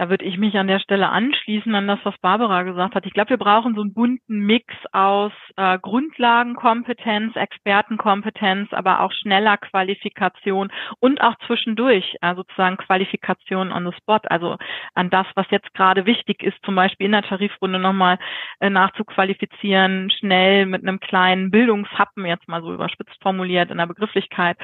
Da würde ich mich an der Stelle anschließen an das, was Barbara gesagt hat. Ich glaube, wir brauchen so einen bunten Mix aus äh, Grundlagenkompetenz, Expertenkompetenz, aber auch schneller Qualifikation und auch zwischendurch äh, sozusagen Qualifikation on the spot, also an das, was jetzt gerade wichtig ist, zum Beispiel in der Tarifrunde nochmal äh, nachzuqualifizieren, schnell mit einem kleinen Bildungshappen, jetzt mal so überspitzt formuliert in der Begrifflichkeit,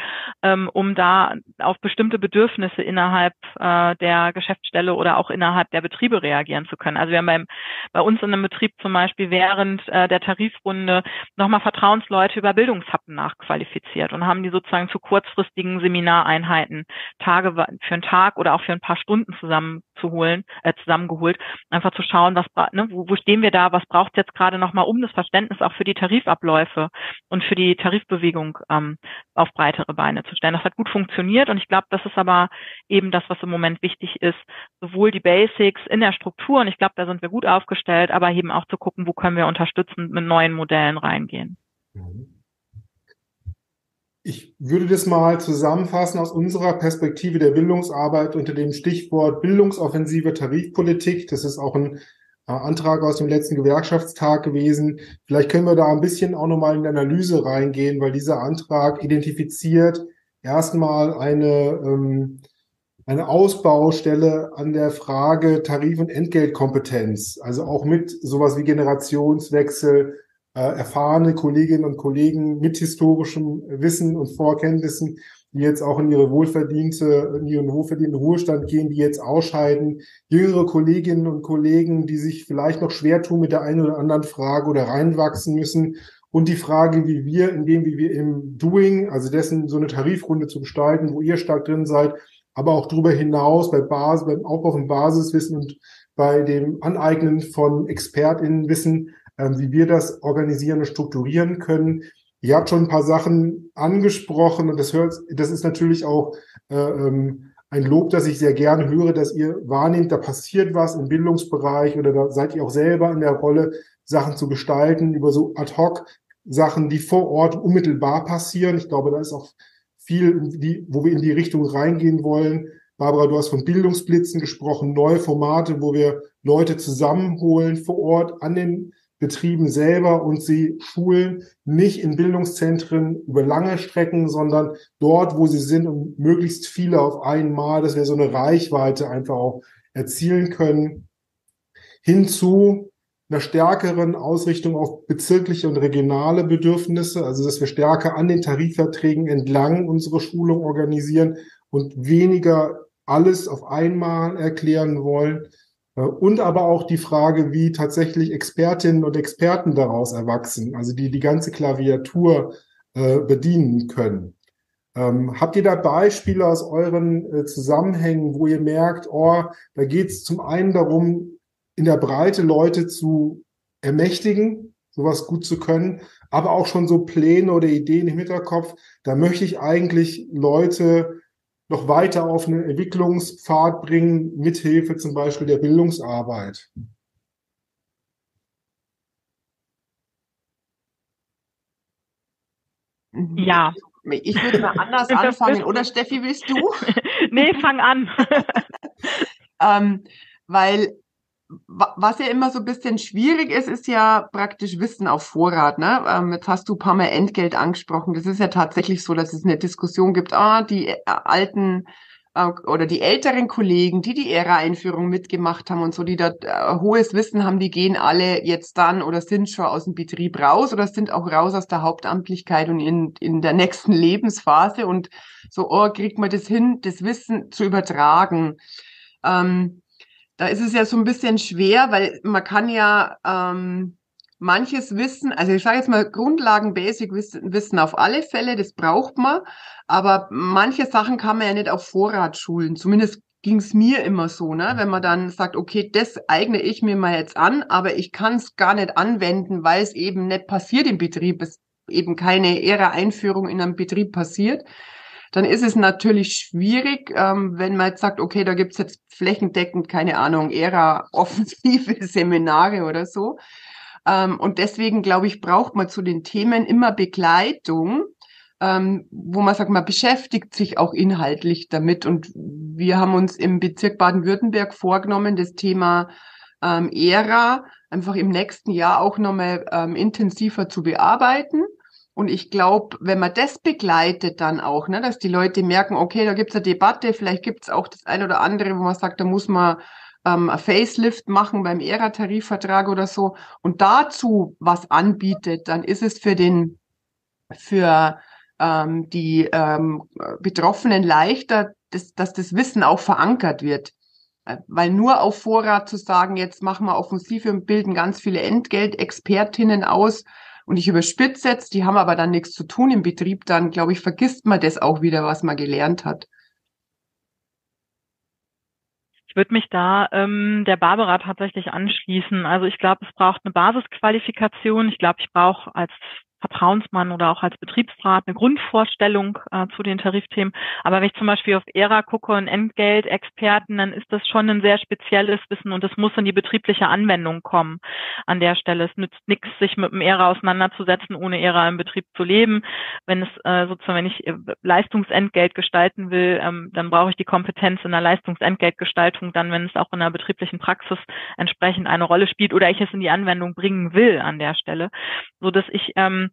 ähm, um da auf bestimmte Bedürfnisse innerhalb äh, der Geschäftsstelle oder auch auch innerhalb der Betriebe reagieren zu können. Also wir haben beim, bei uns in einem Betrieb zum Beispiel während äh, der Tarifrunde nochmal Vertrauensleute über Bildungshappen nachqualifiziert und haben die sozusagen zu kurzfristigen Seminareinheiten Tage für einen Tag oder auch für ein paar Stunden zusammenzuholen, äh, zusammengeholt, einfach zu schauen, was ne, wo, wo stehen wir da, was braucht es jetzt gerade nochmal, um das Verständnis auch für die Tarifabläufe und für die Tarifbewegung ähm, auf breitere Beine zu stellen. Das hat gut funktioniert und ich glaube, das ist aber eben das, was im Moment wichtig ist, sowohl die Basics in der Struktur, und ich glaube, da sind wir gut aufgestellt, aber eben auch zu gucken, wo können wir unterstützend mit neuen Modellen reingehen. Ich würde das mal zusammenfassen aus unserer Perspektive der Bildungsarbeit unter dem Stichwort bildungsoffensive Tarifpolitik. Das ist auch ein äh, Antrag aus dem letzten Gewerkschaftstag gewesen. Vielleicht können wir da ein bisschen auch nochmal in die Analyse reingehen, weil dieser Antrag identifiziert erstmal eine ähm, eine Ausbaustelle an der Frage Tarif- und Entgeltkompetenz, also auch mit sowas wie Generationswechsel, äh, erfahrene Kolleginnen und Kollegen mit historischem Wissen und Vorkenntnissen, die jetzt auch in ihre wohlverdiente, in ihren wohlverdienten Ruhestand gehen, die jetzt ausscheiden, jüngere Kolleginnen und Kollegen, die sich vielleicht noch schwer tun mit der einen oder anderen Frage oder reinwachsen müssen. Und die Frage, wie wir, indem wie wir im Doing, also dessen so eine Tarifrunde zu gestalten, wo ihr stark drin seid, aber auch darüber hinaus bei Basis, beim Aufbau von Basiswissen und bei dem Aneignen von ExpertInnenwissen, ähm, wie wir das organisieren und strukturieren können. Ihr habt schon ein paar Sachen angesprochen und das hört, das ist natürlich auch äh, ähm, ein Lob, das ich sehr gerne höre, dass ihr wahrnehmt, da passiert was im Bildungsbereich oder da seid ihr auch selber in der Rolle, Sachen zu gestalten über so ad hoc Sachen, die vor Ort unmittelbar passieren. Ich glaube, da ist auch viel, die, wo wir in die Richtung reingehen wollen. Barbara, du hast von Bildungsblitzen gesprochen, neue Formate, wo wir Leute zusammenholen vor Ort an den Betrieben selber und sie schulen, nicht in Bildungszentren über lange Strecken, sondern dort, wo sie sind und möglichst viele auf einmal, dass wir so eine Reichweite einfach auch erzielen können. Hinzu einer stärkeren Ausrichtung auf bezirkliche und regionale Bedürfnisse, also dass wir stärker an den Tarifverträgen entlang unsere Schulung organisieren und weniger alles auf einmal erklären wollen. Äh, und aber auch die Frage, wie tatsächlich Expertinnen und Experten daraus erwachsen, also die die ganze Klaviatur äh, bedienen können. Ähm, habt ihr da Beispiele aus euren äh, Zusammenhängen, wo ihr merkt, oh, da geht es zum einen darum, in der Breite Leute zu ermächtigen, sowas gut zu können, aber auch schon so Pläne oder Ideen im Hinterkopf. Da möchte ich eigentlich Leute noch weiter auf einen Entwicklungspfad bringen, mithilfe zum Beispiel der Bildungsarbeit. Ja. Ich würde mal anders anfangen, oder Steffi, willst du? nee, fang an. ähm, weil was ja immer so ein bisschen schwierig ist, ist ja praktisch Wissen auf Vorrat. Ne? Ähm, jetzt hast du ein paar Mal Entgelt angesprochen. Das ist ja tatsächlich so, dass es eine Diskussion gibt, ah, die äh, alten äh, oder die älteren Kollegen, die die Ära-Einführung mitgemacht haben und so, die da äh, hohes Wissen haben, die gehen alle jetzt dann oder sind schon aus dem Betrieb raus oder sind auch raus aus der Hauptamtlichkeit und in, in der nächsten Lebensphase und so, oh, kriegt man das hin, das Wissen zu übertragen. Ähm, da ist es ja so ein bisschen schwer, weil man kann ja ähm, manches Wissen, also ich sage jetzt mal Grundlagen, Basic Wissen auf alle Fälle, das braucht man, aber manche Sachen kann man ja nicht auf Vorrat schulen. Zumindest ging es mir immer so, ne? wenn man dann sagt, okay, das eigne ich mir mal jetzt an, aber ich kann es gar nicht anwenden, weil es eben nicht passiert im Betrieb, es eben keine ehre Einführung in einem Betrieb passiert dann ist es natürlich schwierig, ähm, wenn man jetzt sagt, okay, da gibt's jetzt flächendeckend, keine Ahnung, Ära offensive Seminare oder so. Ähm, und deswegen, glaube ich, braucht man zu den Themen immer Begleitung, ähm, wo man sagt, man beschäftigt sich auch inhaltlich damit. Und wir haben uns im Bezirk Baden-Württemberg vorgenommen, das Thema ähm, Ära einfach im nächsten Jahr auch nochmal ähm, intensiver zu bearbeiten und ich glaube, wenn man das begleitet dann auch, ne, dass die Leute merken, okay, da gibt's eine Debatte, vielleicht gibt's auch das eine oder andere, wo man sagt, da muss man ähm, ein Facelift machen beim ERA-Tarifvertrag oder so und dazu was anbietet, dann ist es für den, für ähm, die ähm, Betroffenen leichter, dass, dass das Wissen auch verankert wird. Äh, weil nur auf Vorrat zu sagen, jetzt machen wir Offensive und bilden ganz viele Entgeltexpertinnen aus, und ich überspitze jetzt, die haben aber dann nichts zu tun im Betrieb, dann glaube ich, vergisst man das auch wieder, was man gelernt hat. Ich würde mich da ähm, der Barbara tatsächlich anschließen. Also ich glaube, es braucht eine Basisqualifikation. Ich glaube, ich brauche als Vertrauensmann oder auch als Betriebsrat eine Grundvorstellung äh, zu den Tarifthemen. Aber wenn ich zum Beispiel auf ERA gucke und Entgeltexperten, dann ist das schon ein sehr spezielles Wissen und es muss in die betriebliche Anwendung kommen an der Stelle. Es nützt nichts, sich mit dem ERA auseinanderzusetzen, ohne ERA im Betrieb zu leben. Wenn es äh, sozusagen, wenn ich äh, Leistungsentgelt gestalten will, ähm, dann brauche ich die Kompetenz in der Leistungsentgeltgestaltung, dann, wenn es auch in der betrieblichen Praxis entsprechend eine Rolle spielt oder ich es in die Anwendung bringen will an der Stelle, so dass ich ähm,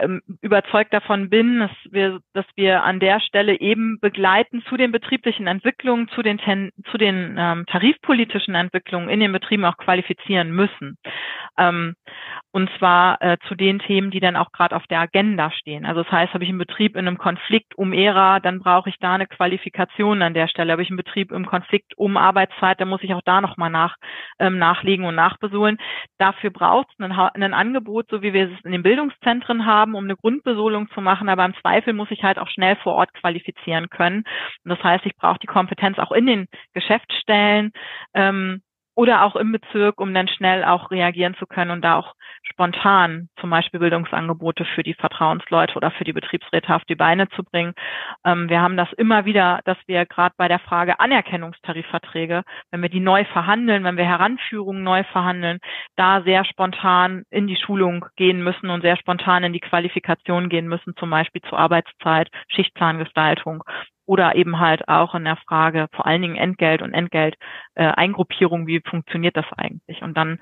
ähm, überzeugt davon bin, dass wir, dass wir an der Stelle eben begleiten zu den betrieblichen Entwicklungen, zu den, ten, zu den ähm, tarifpolitischen Entwicklungen in den Betrieben auch qualifizieren müssen. Ähm, und zwar äh, zu den Themen, die dann auch gerade auf der Agenda stehen. Also das heißt, habe ich einen Betrieb in einem Konflikt um ERA, dann brauche ich da eine Qualifikation an der Stelle. Habe ich einen Betrieb im Konflikt um Arbeitszeit, dann muss ich auch da nochmal nach, ähm, nachlegen und nachbesohlen. Dafür braucht es ein, ein Angebot, so wie wir es in den Bildungszentren haben, um eine Grundbesolung zu machen. Aber im Zweifel muss ich halt auch schnell vor Ort qualifizieren können. Und das heißt, ich brauche die Kompetenz auch in den Geschäftsstellen. Ähm, oder auch im Bezirk, um dann schnell auch reagieren zu können und da auch spontan zum Beispiel Bildungsangebote für die Vertrauensleute oder für die Betriebsräte auf die Beine zu bringen. Ähm, wir haben das immer wieder, dass wir gerade bei der Frage Anerkennungstarifverträge, wenn wir die neu verhandeln, wenn wir Heranführungen neu verhandeln, da sehr spontan in die Schulung gehen müssen und sehr spontan in die Qualifikation gehen müssen, zum Beispiel zur Arbeitszeit, Schichtplangestaltung oder eben halt auch in der Frage vor allen Dingen Entgelt und Entgelt äh, wie funktioniert das eigentlich? Und dann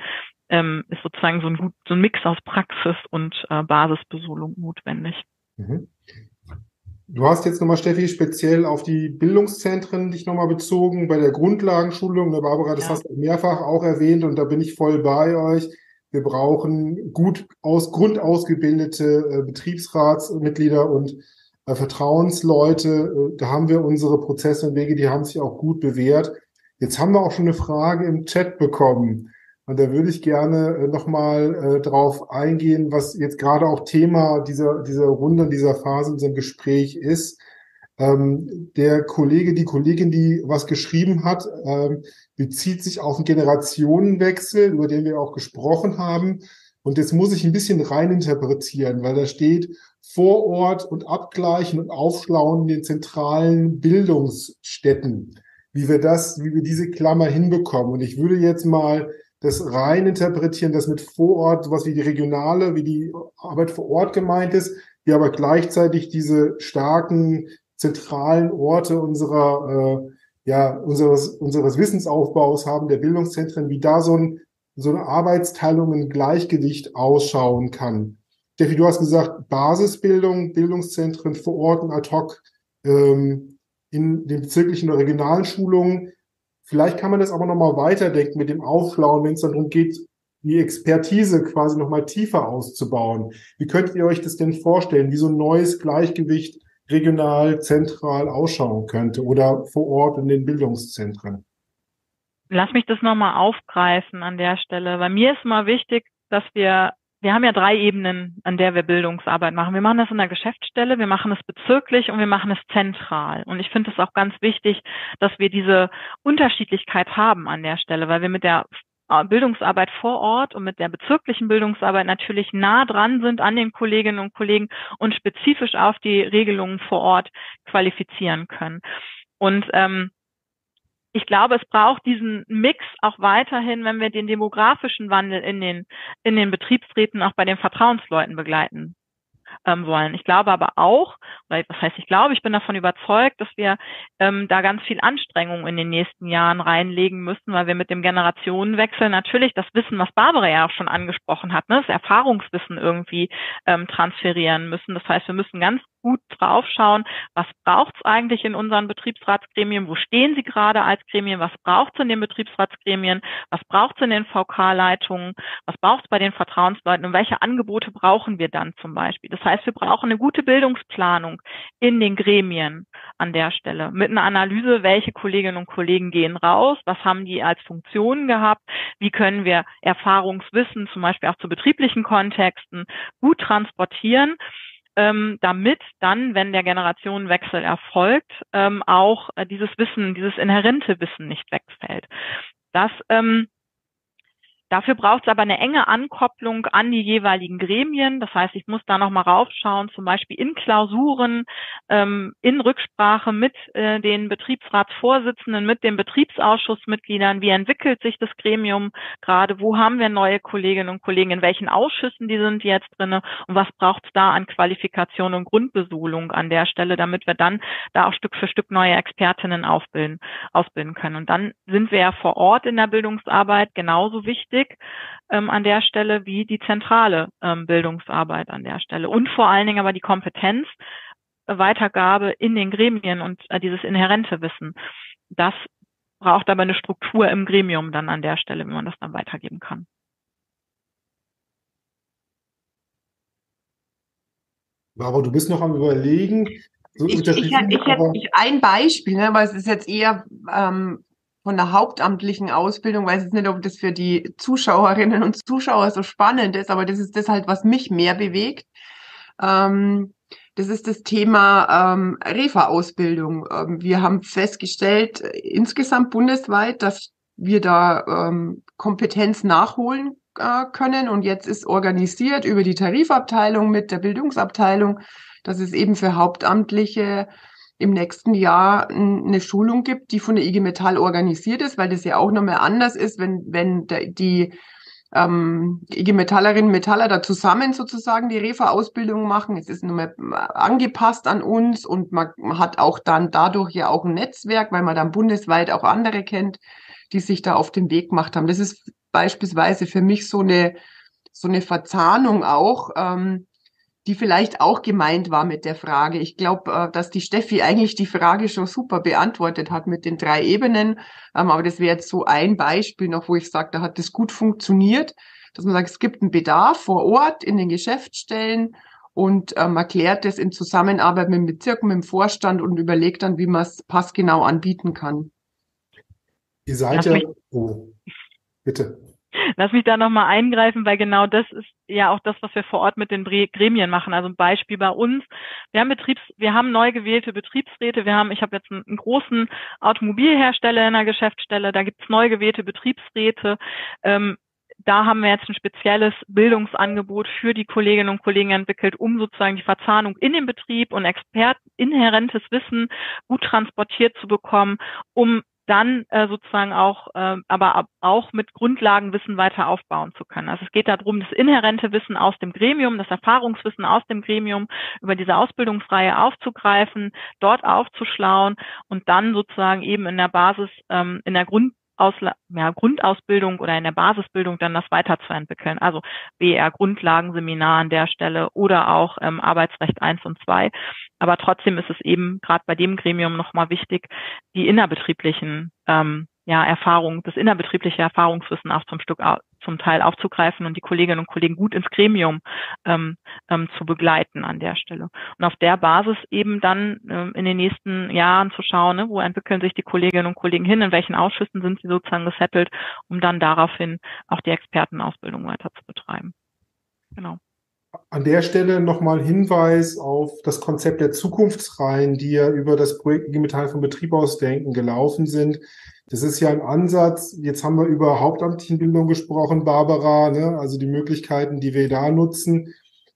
ähm, ist sozusagen so ein, so ein Mix aus Praxis und äh, Basisbesolung notwendig. Mhm. Du hast jetzt nochmal, Steffi, speziell auf die Bildungszentren dich nochmal bezogen, bei der Grundlagenschulung. Der Barbara, das ja. hast du mehrfach auch erwähnt und da bin ich voll bei euch. Wir brauchen gut aus, grundausgebildete äh, Betriebsratsmitglieder und äh, Vertrauensleute, äh, da haben wir unsere Prozesse und Wege, die haben sich auch gut bewährt. Jetzt haben wir auch schon eine Frage im Chat bekommen. Und da würde ich gerne äh, nochmal äh, drauf eingehen, was jetzt gerade auch Thema dieser, dieser Runde, dieser Phase unserem Gespräch ist. Ähm, der Kollege, die Kollegin, die was geschrieben hat, ähm, bezieht sich auf einen Generationenwechsel, über den wir auch gesprochen haben. Und jetzt muss ich ein bisschen reininterpretieren, weil da steht, vor Ort und abgleichen und aufschlauen in den zentralen Bildungsstätten, wie wir das, wie wir diese Klammer hinbekommen. Und ich würde jetzt mal das rein interpretieren, dass mit vor Ort sowas wie die regionale, wie die Arbeit vor Ort gemeint ist, wir aber gleichzeitig diese starken zentralen Orte unserer, äh, ja, unseres, unseres Wissensaufbaus haben, der Bildungszentren, wie da so, ein, so eine Arbeitsteilung ein Gleichgewicht ausschauen kann. Steffi, du hast gesagt, Basisbildung, Bildungszentren vor Ort und ad hoc ähm, in den bezirklichen oder regionalen Schulungen. Vielleicht kann man das aber nochmal weiterdenken mit dem Aufschlauen, wenn es darum geht, die Expertise quasi nochmal tiefer auszubauen. Wie könntet ihr euch das denn vorstellen, wie so ein neues Gleichgewicht regional, zentral ausschauen könnte oder vor Ort in den Bildungszentren? Lass mich das nochmal aufgreifen an der Stelle. Bei mir ist mal wichtig, dass wir wir haben ja drei Ebenen, an der wir Bildungsarbeit machen. Wir machen das in der Geschäftsstelle, wir machen es bezirklich und wir machen es zentral. Und ich finde es auch ganz wichtig, dass wir diese Unterschiedlichkeit haben an der Stelle, weil wir mit der äh, Bildungsarbeit vor Ort und mit der bezirklichen Bildungsarbeit natürlich nah dran sind an den Kolleginnen und Kollegen und spezifisch auf die Regelungen vor Ort qualifizieren können. Und ähm, ich glaube, es braucht diesen Mix auch weiterhin, wenn wir den demografischen Wandel in den, in den Betriebsräten auch bei den Vertrauensleuten begleiten ähm, wollen. Ich glaube aber auch, oder was heißt ich glaube, ich bin davon überzeugt, dass wir ähm, da ganz viel Anstrengung in den nächsten Jahren reinlegen müssen, weil wir mit dem Generationenwechsel natürlich das Wissen, was Barbara ja auch schon angesprochen hat, ne, das Erfahrungswissen irgendwie ähm, transferieren müssen. Das heißt, wir müssen ganz gut draufschauen, was braucht es eigentlich in unseren Betriebsratsgremien, wo stehen sie gerade als Gremien, was braucht es in den Betriebsratsgremien, was braucht es in den VK-Leitungen, was braucht es bei den Vertrauensleuten und welche Angebote brauchen wir dann zum Beispiel. Das heißt, wir brauchen eine gute Bildungsplanung in den Gremien an der Stelle mit einer Analyse, welche Kolleginnen und Kollegen gehen raus, was haben die als Funktionen gehabt, wie können wir Erfahrungswissen zum Beispiel auch zu betrieblichen Kontexten gut transportieren ähm, damit dann, wenn der Generationenwechsel erfolgt, ähm, auch äh, dieses Wissen, dieses inhärente Wissen nicht wegfällt. Das ähm, Dafür braucht es aber eine enge Ankopplung an die jeweiligen Gremien. Das heißt, ich muss da nochmal raufschauen, zum Beispiel in Klausuren, ähm, in Rücksprache mit äh, den Betriebsratsvorsitzenden, mit den Betriebsausschussmitgliedern. Wie entwickelt sich das Gremium gerade? Wo haben wir neue Kolleginnen und Kollegen? In welchen Ausschüssen die sind jetzt drinne? Und was braucht es da an Qualifikation und Grundbesuhlung an der Stelle, damit wir dann da auch Stück für Stück neue Expertinnen aufbilden, ausbilden können? Und dann sind wir ja vor Ort in der Bildungsarbeit genauso wichtig wichtig ähm, an der Stelle wie die zentrale ähm, Bildungsarbeit an der Stelle. Und vor allen Dingen aber die Kompetenz, äh, Weitergabe in den Gremien und äh, dieses inhärente Wissen. Das braucht aber eine Struktur im Gremium dann an der Stelle, wenn man das dann weitergeben kann. Aber du bist noch am Überlegen. So ich, ich, ich, hätte ein Beispiel, ne, weil es ist jetzt eher ähm, von der hauptamtlichen Ausbildung, weiß jetzt nicht, ob das für die Zuschauerinnen und Zuschauer so spannend ist, aber das ist das halt, was mich mehr bewegt. Ähm, das ist das Thema ähm, Refa-Ausbildung. Ähm, wir haben festgestellt, insgesamt bundesweit, dass wir da ähm, Kompetenz nachholen äh, können. Und jetzt ist organisiert über die Tarifabteilung mit der Bildungsabteilung, dass es eben für Hauptamtliche im nächsten Jahr eine Schulung gibt, die von der IG Metall organisiert ist, weil das ja auch nochmal anders ist, wenn, wenn die ähm, IG Metallerinnen und Metaller da zusammen sozusagen die Refa-Ausbildung machen. Es ist nochmal angepasst an uns und man hat auch dann dadurch ja auch ein Netzwerk, weil man dann bundesweit auch andere kennt, die sich da auf den Weg gemacht haben. Das ist beispielsweise für mich so eine, so eine Verzahnung auch, ähm, die vielleicht auch gemeint war mit der Frage. Ich glaube, äh, dass die Steffi eigentlich die Frage schon super beantwortet hat mit den drei Ebenen. Ähm, aber das wäre jetzt so ein Beispiel noch, wo ich sage, da hat das gut funktioniert, dass man sagt, es gibt einen Bedarf vor Ort in den Geschäftsstellen und ähm, erklärt das in Zusammenarbeit mit dem Bezirk, mit dem Vorstand und überlegt dann, wie man es passgenau anbieten kann. Ihr seid ja, oh, bitte. Lass mich da nochmal eingreifen, weil genau das ist ja auch das, was wir vor Ort mit den Gremien machen. Also ein Beispiel bei uns. Wir haben Betriebs, wir haben neu gewählte Betriebsräte. Wir haben, ich habe jetzt einen, großen Automobilhersteller in der Geschäftsstelle. Da gibt es neu gewählte Betriebsräte. Ähm, da haben wir jetzt ein spezielles Bildungsangebot für die Kolleginnen und Kollegen entwickelt, um sozusagen die Verzahnung in dem Betrieb und Expert inhärentes Wissen gut transportiert zu bekommen, um dann äh, sozusagen auch, äh, aber auch mit Grundlagenwissen weiter aufbauen zu können. Also es geht darum, das inhärente Wissen aus dem Gremium, das Erfahrungswissen aus dem Gremium über diese Ausbildungsreihe aufzugreifen, dort aufzuschlauen und dann sozusagen eben in der Basis, ähm, in der Grund Ausla ja, Grundausbildung oder in der Basisbildung dann das weiterzuentwickeln. Also BR Grundlagenseminar an der Stelle oder auch ähm, Arbeitsrecht 1 und 2. Aber trotzdem ist es eben gerade bei dem Gremium nochmal wichtig, die innerbetrieblichen ähm, ja, Erfahrung, das innerbetriebliche Erfahrungswissen auch zum Stück zum Teil aufzugreifen und die Kolleginnen und Kollegen gut ins Gremium ähm, ähm, zu begleiten an der Stelle. Und auf der Basis eben dann ähm, in den nächsten Jahren zu schauen, ne, wo entwickeln sich die Kolleginnen und Kollegen hin, in welchen Ausschüssen sind sie sozusagen gesettelt, um dann daraufhin auch die Expertenausbildung weiter zu betreiben. Genau. An der Stelle nochmal Hinweis auf das Konzept der Zukunftsreihen, die ja über das Projekt Metall vom Betrieb aus denken gelaufen sind. Das ist ja ein Ansatz. Jetzt haben wir über Hauptamtlichenbildung gesprochen, Barbara, ne? also die Möglichkeiten, die wir da nutzen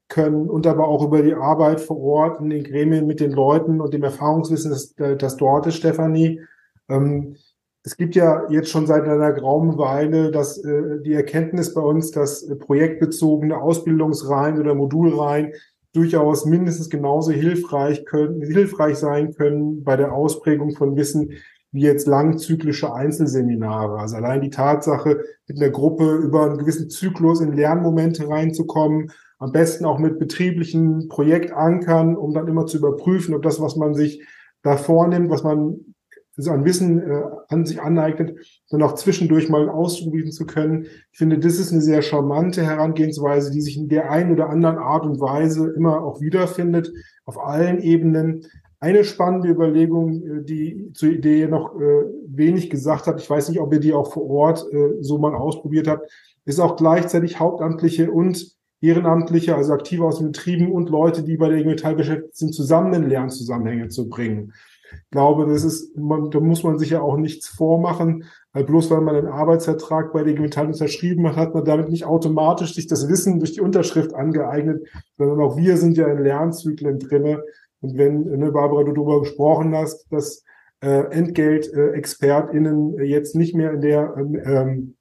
können und aber auch über die Arbeit vor Ort in den Gremien mit den Leuten und dem Erfahrungswissen, das, das dort ist, Stefanie. Ähm, es gibt ja jetzt schon seit einer grauen Weile dass, äh, die Erkenntnis bei uns, dass äh, projektbezogene Ausbildungsreihen oder Modulreihen durchaus mindestens genauso hilfreich können, hilfreich sein können bei der Ausprägung von Wissen wie jetzt langzyklische Einzelseminare. Also allein die Tatsache, mit einer Gruppe über einen gewissen Zyklus in Lernmomente reinzukommen, am besten auch mit betrieblichen Projektankern, um dann immer zu überprüfen, ob das, was man sich da vornimmt, was man so an Wissen äh, an sich aneignet, dann auch zwischendurch mal ausprobieren zu können. Ich finde, das ist eine sehr charmante Herangehensweise, die sich in der einen oder anderen Art und Weise immer auch wiederfindet, auf allen Ebenen. Eine spannende Überlegung, äh, die zur Idee noch äh, wenig gesagt hat, ich weiß nicht, ob ihr die auch vor Ort äh, so mal ausprobiert habt, ist auch gleichzeitig Hauptamtliche und Ehrenamtliche, also aktive aus den Betrieben und Leute, die bei der Metall beschäftigt sind, zusammen in Lernzusammenhänge zu bringen. Ich glaube, das ist, man, da muss man sich ja auch nichts vormachen, weil bloß weil man einen Arbeitsvertrag bei der Metall unterschrieben hat, hat man damit nicht automatisch sich das Wissen durch die Unterschrift angeeignet, sondern auch wir sind ja in Lernzyklen drinne und wenn, ne, Barbara, du darüber gesprochen hast, dass äh, Entgeltexpertinnen äh, jetzt nicht mehr in der ähm, ähm,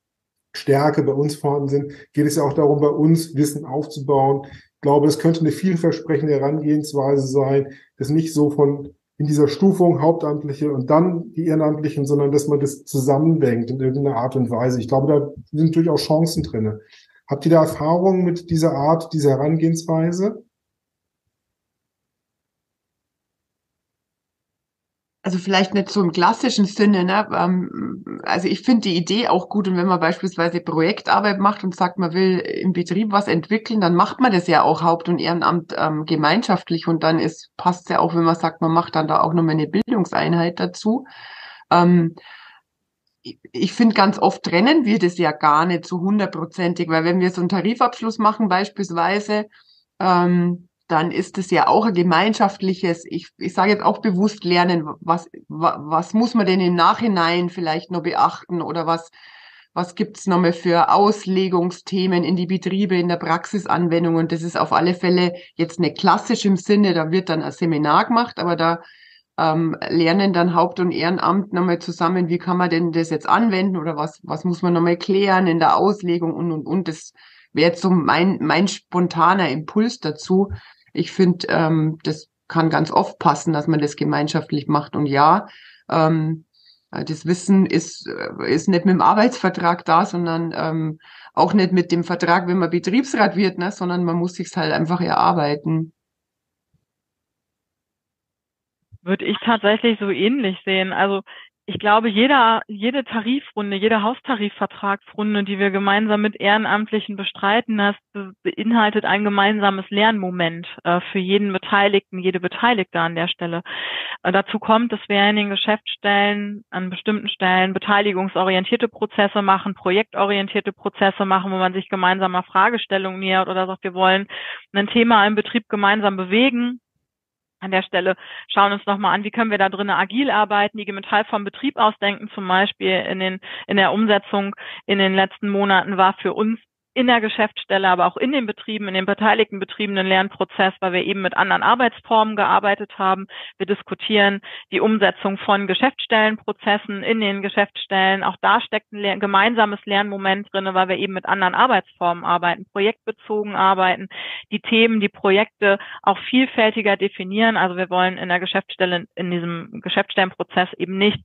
Stärke bei uns vorhanden sind, geht es ja auch darum, bei uns Wissen aufzubauen. Ich glaube, es könnte eine vielversprechende Herangehensweise sein, das nicht so von in dieser Stufung Hauptamtliche und dann die Ehrenamtlichen, sondern dass man das zusammendenkt in irgendeiner Art und Weise. Ich glaube, da sind durchaus Chancen drinne. Habt ihr da Erfahrungen mit dieser Art, dieser Herangehensweise? Also vielleicht nicht so im klassischen Sinne, ne? Ähm, also ich finde die Idee auch gut und wenn man beispielsweise Projektarbeit macht und sagt, man will im Betrieb was entwickeln, dann macht man das ja auch Haupt- und Ehrenamt ähm, gemeinschaftlich und dann ist passt ja auch, wenn man sagt, man macht dann da auch nochmal eine Bildungseinheit dazu. Ähm, ich finde, ganz oft trennen wir das ja gar nicht so hundertprozentig, weil wenn wir so einen Tarifabschluss machen beispielsweise, ähm, dann ist es ja auch ein gemeinschaftliches, ich, ich sage jetzt auch bewusst lernen, was, was muss man denn im Nachhinein vielleicht noch beachten oder was, was gibt's noch mal für Auslegungsthemen in die Betriebe, in der Praxisanwendung. Und das ist auf alle Fälle jetzt nicht klassisch im Sinne, da wird dann ein Seminar gemacht, aber da ähm, lernen dann Haupt- und Ehrenamt nochmal zusammen, wie kann man denn das jetzt anwenden oder was, was muss man nochmal klären in der Auslegung und, und, und. Das wäre jetzt so mein, mein spontaner Impuls dazu. Ich finde, ähm, das kann ganz oft passen, dass man das gemeinschaftlich macht. Und ja, ähm, das Wissen ist, äh, ist nicht mit dem Arbeitsvertrag da, sondern ähm, auch nicht mit dem Vertrag, wenn man Betriebsrat wird, ne, sondern man muss sich halt einfach erarbeiten. Würde ich tatsächlich so ähnlich sehen. Also ich glaube, jeder, jede Tarifrunde, jede Haustarifvertragsrunde, die wir gemeinsam mit Ehrenamtlichen bestreiten, das beinhaltet ein gemeinsames Lernmoment äh, für jeden Beteiligten, jede Beteiligte an der Stelle. Äh, dazu kommt, dass wir in den Geschäftsstellen an bestimmten Stellen beteiligungsorientierte Prozesse machen, projektorientierte Prozesse machen, wo man sich gemeinsamer Fragestellungen nähert oder sagt, wir wollen ein Thema im Betrieb gemeinsam bewegen an der Stelle schauen uns nochmal an, wie können wir da drinnen agil arbeiten, die Metall vom Betrieb ausdenken, zum Beispiel in den, in der Umsetzung in den letzten Monaten war für uns in der Geschäftsstelle, aber auch in den Betrieben, in den beteiligten Betrieben einen Lernprozess, weil wir eben mit anderen Arbeitsformen gearbeitet haben. Wir diskutieren die Umsetzung von Geschäftsstellenprozessen in den Geschäftsstellen. Auch da steckt ein gemeinsames Lernmoment drin, weil wir eben mit anderen Arbeitsformen arbeiten, projektbezogen arbeiten, die Themen, die Projekte auch vielfältiger definieren. Also wir wollen in der Geschäftsstelle, in diesem Geschäftsstellenprozess eben nicht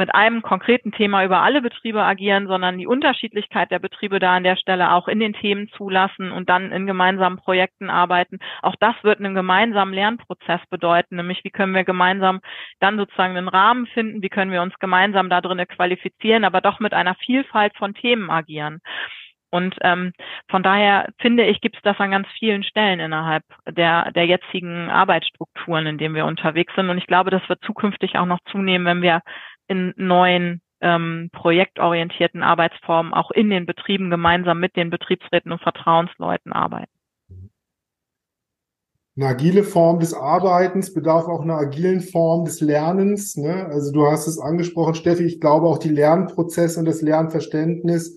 mit einem konkreten Thema über alle Betriebe agieren, sondern die Unterschiedlichkeit der Betriebe da an der Stelle auch in den Themen zulassen und dann in gemeinsamen Projekten arbeiten. Auch das wird einen gemeinsamen Lernprozess bedeuten, nämlich wie können wir gemeinsam dann sozusagen einen Rahmen finden, wie können wir uns gemeinsam da drinnen qualifizieren, aber doch mit einer Vielfalt von Themen agieren. Und ähm, von daher finde ich, gibt es das an ganz vielen Stellen innerhalb der, der jetzigen Arbeitsstrukturen, in denen wir unterwegs sind. Und ich glaube, das wird zukünftig auch noch zunehmen, wenn wir in neuen ähm, projektorientierten Arbeitsformen auch in den Betrieben gemeinsam mit den Betriebsräten und Vertrauensleuten arbeiten. Eine agile Form des Arbeitens bedarf auch einer agilen Form des Lernens. Ne? Also du hast es angesprochen, Steffi, ich glaube auch die Lernprozesse und das Lernverständnis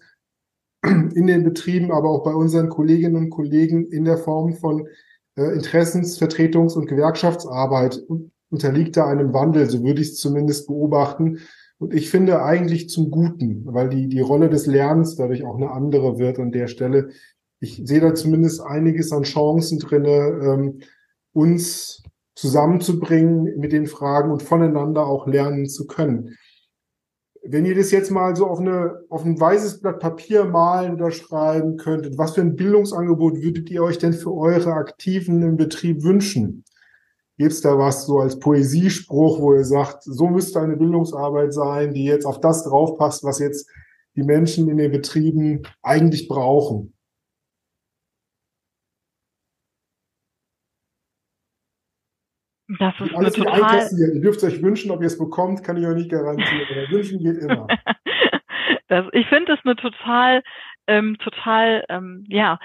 in den Betrieben, aber auch bei unseren Kolleginnen und Kollegen in der Form von äh, Interessensvertretungs- und Gewerkschaftsarbeit unterliegt da einem Wandel, so würde ich es zumindest beobachten. Und ich finde eigentlich zum Guten, weil die, die Rolle des Lernens dadurch auch eine andere wird an der Stelle. Ich sehe da zumindest einiges an Chancen drinne, ähm, uns zusammenzubringen mit den Fragen und voneinander auch lernen zu können. Wenn ihr das jetzt mal so auf, eine, auf ein weißes Blatt Papier malen oder schreiben könntet, was für ein Bildungsangebot würdet ihr euch denn für eure Aktiven im Betrieb wünschen? Gibt es da was so als Poesiespruch, wo ihr sagt, so müsste eine Bildungsarbeit sein, die jetzt auf das draufpasst, was jetzt die Menschen in den Betrieben eigentlich brauchen? Das ist Alles eine total... Ihr dürft euch wünschen, ob ihr es bekommt, kann ich euch nicht garantieren. Aber wünschen geht immer. das, ich finde es eine total, ähm, total, ähm, ja,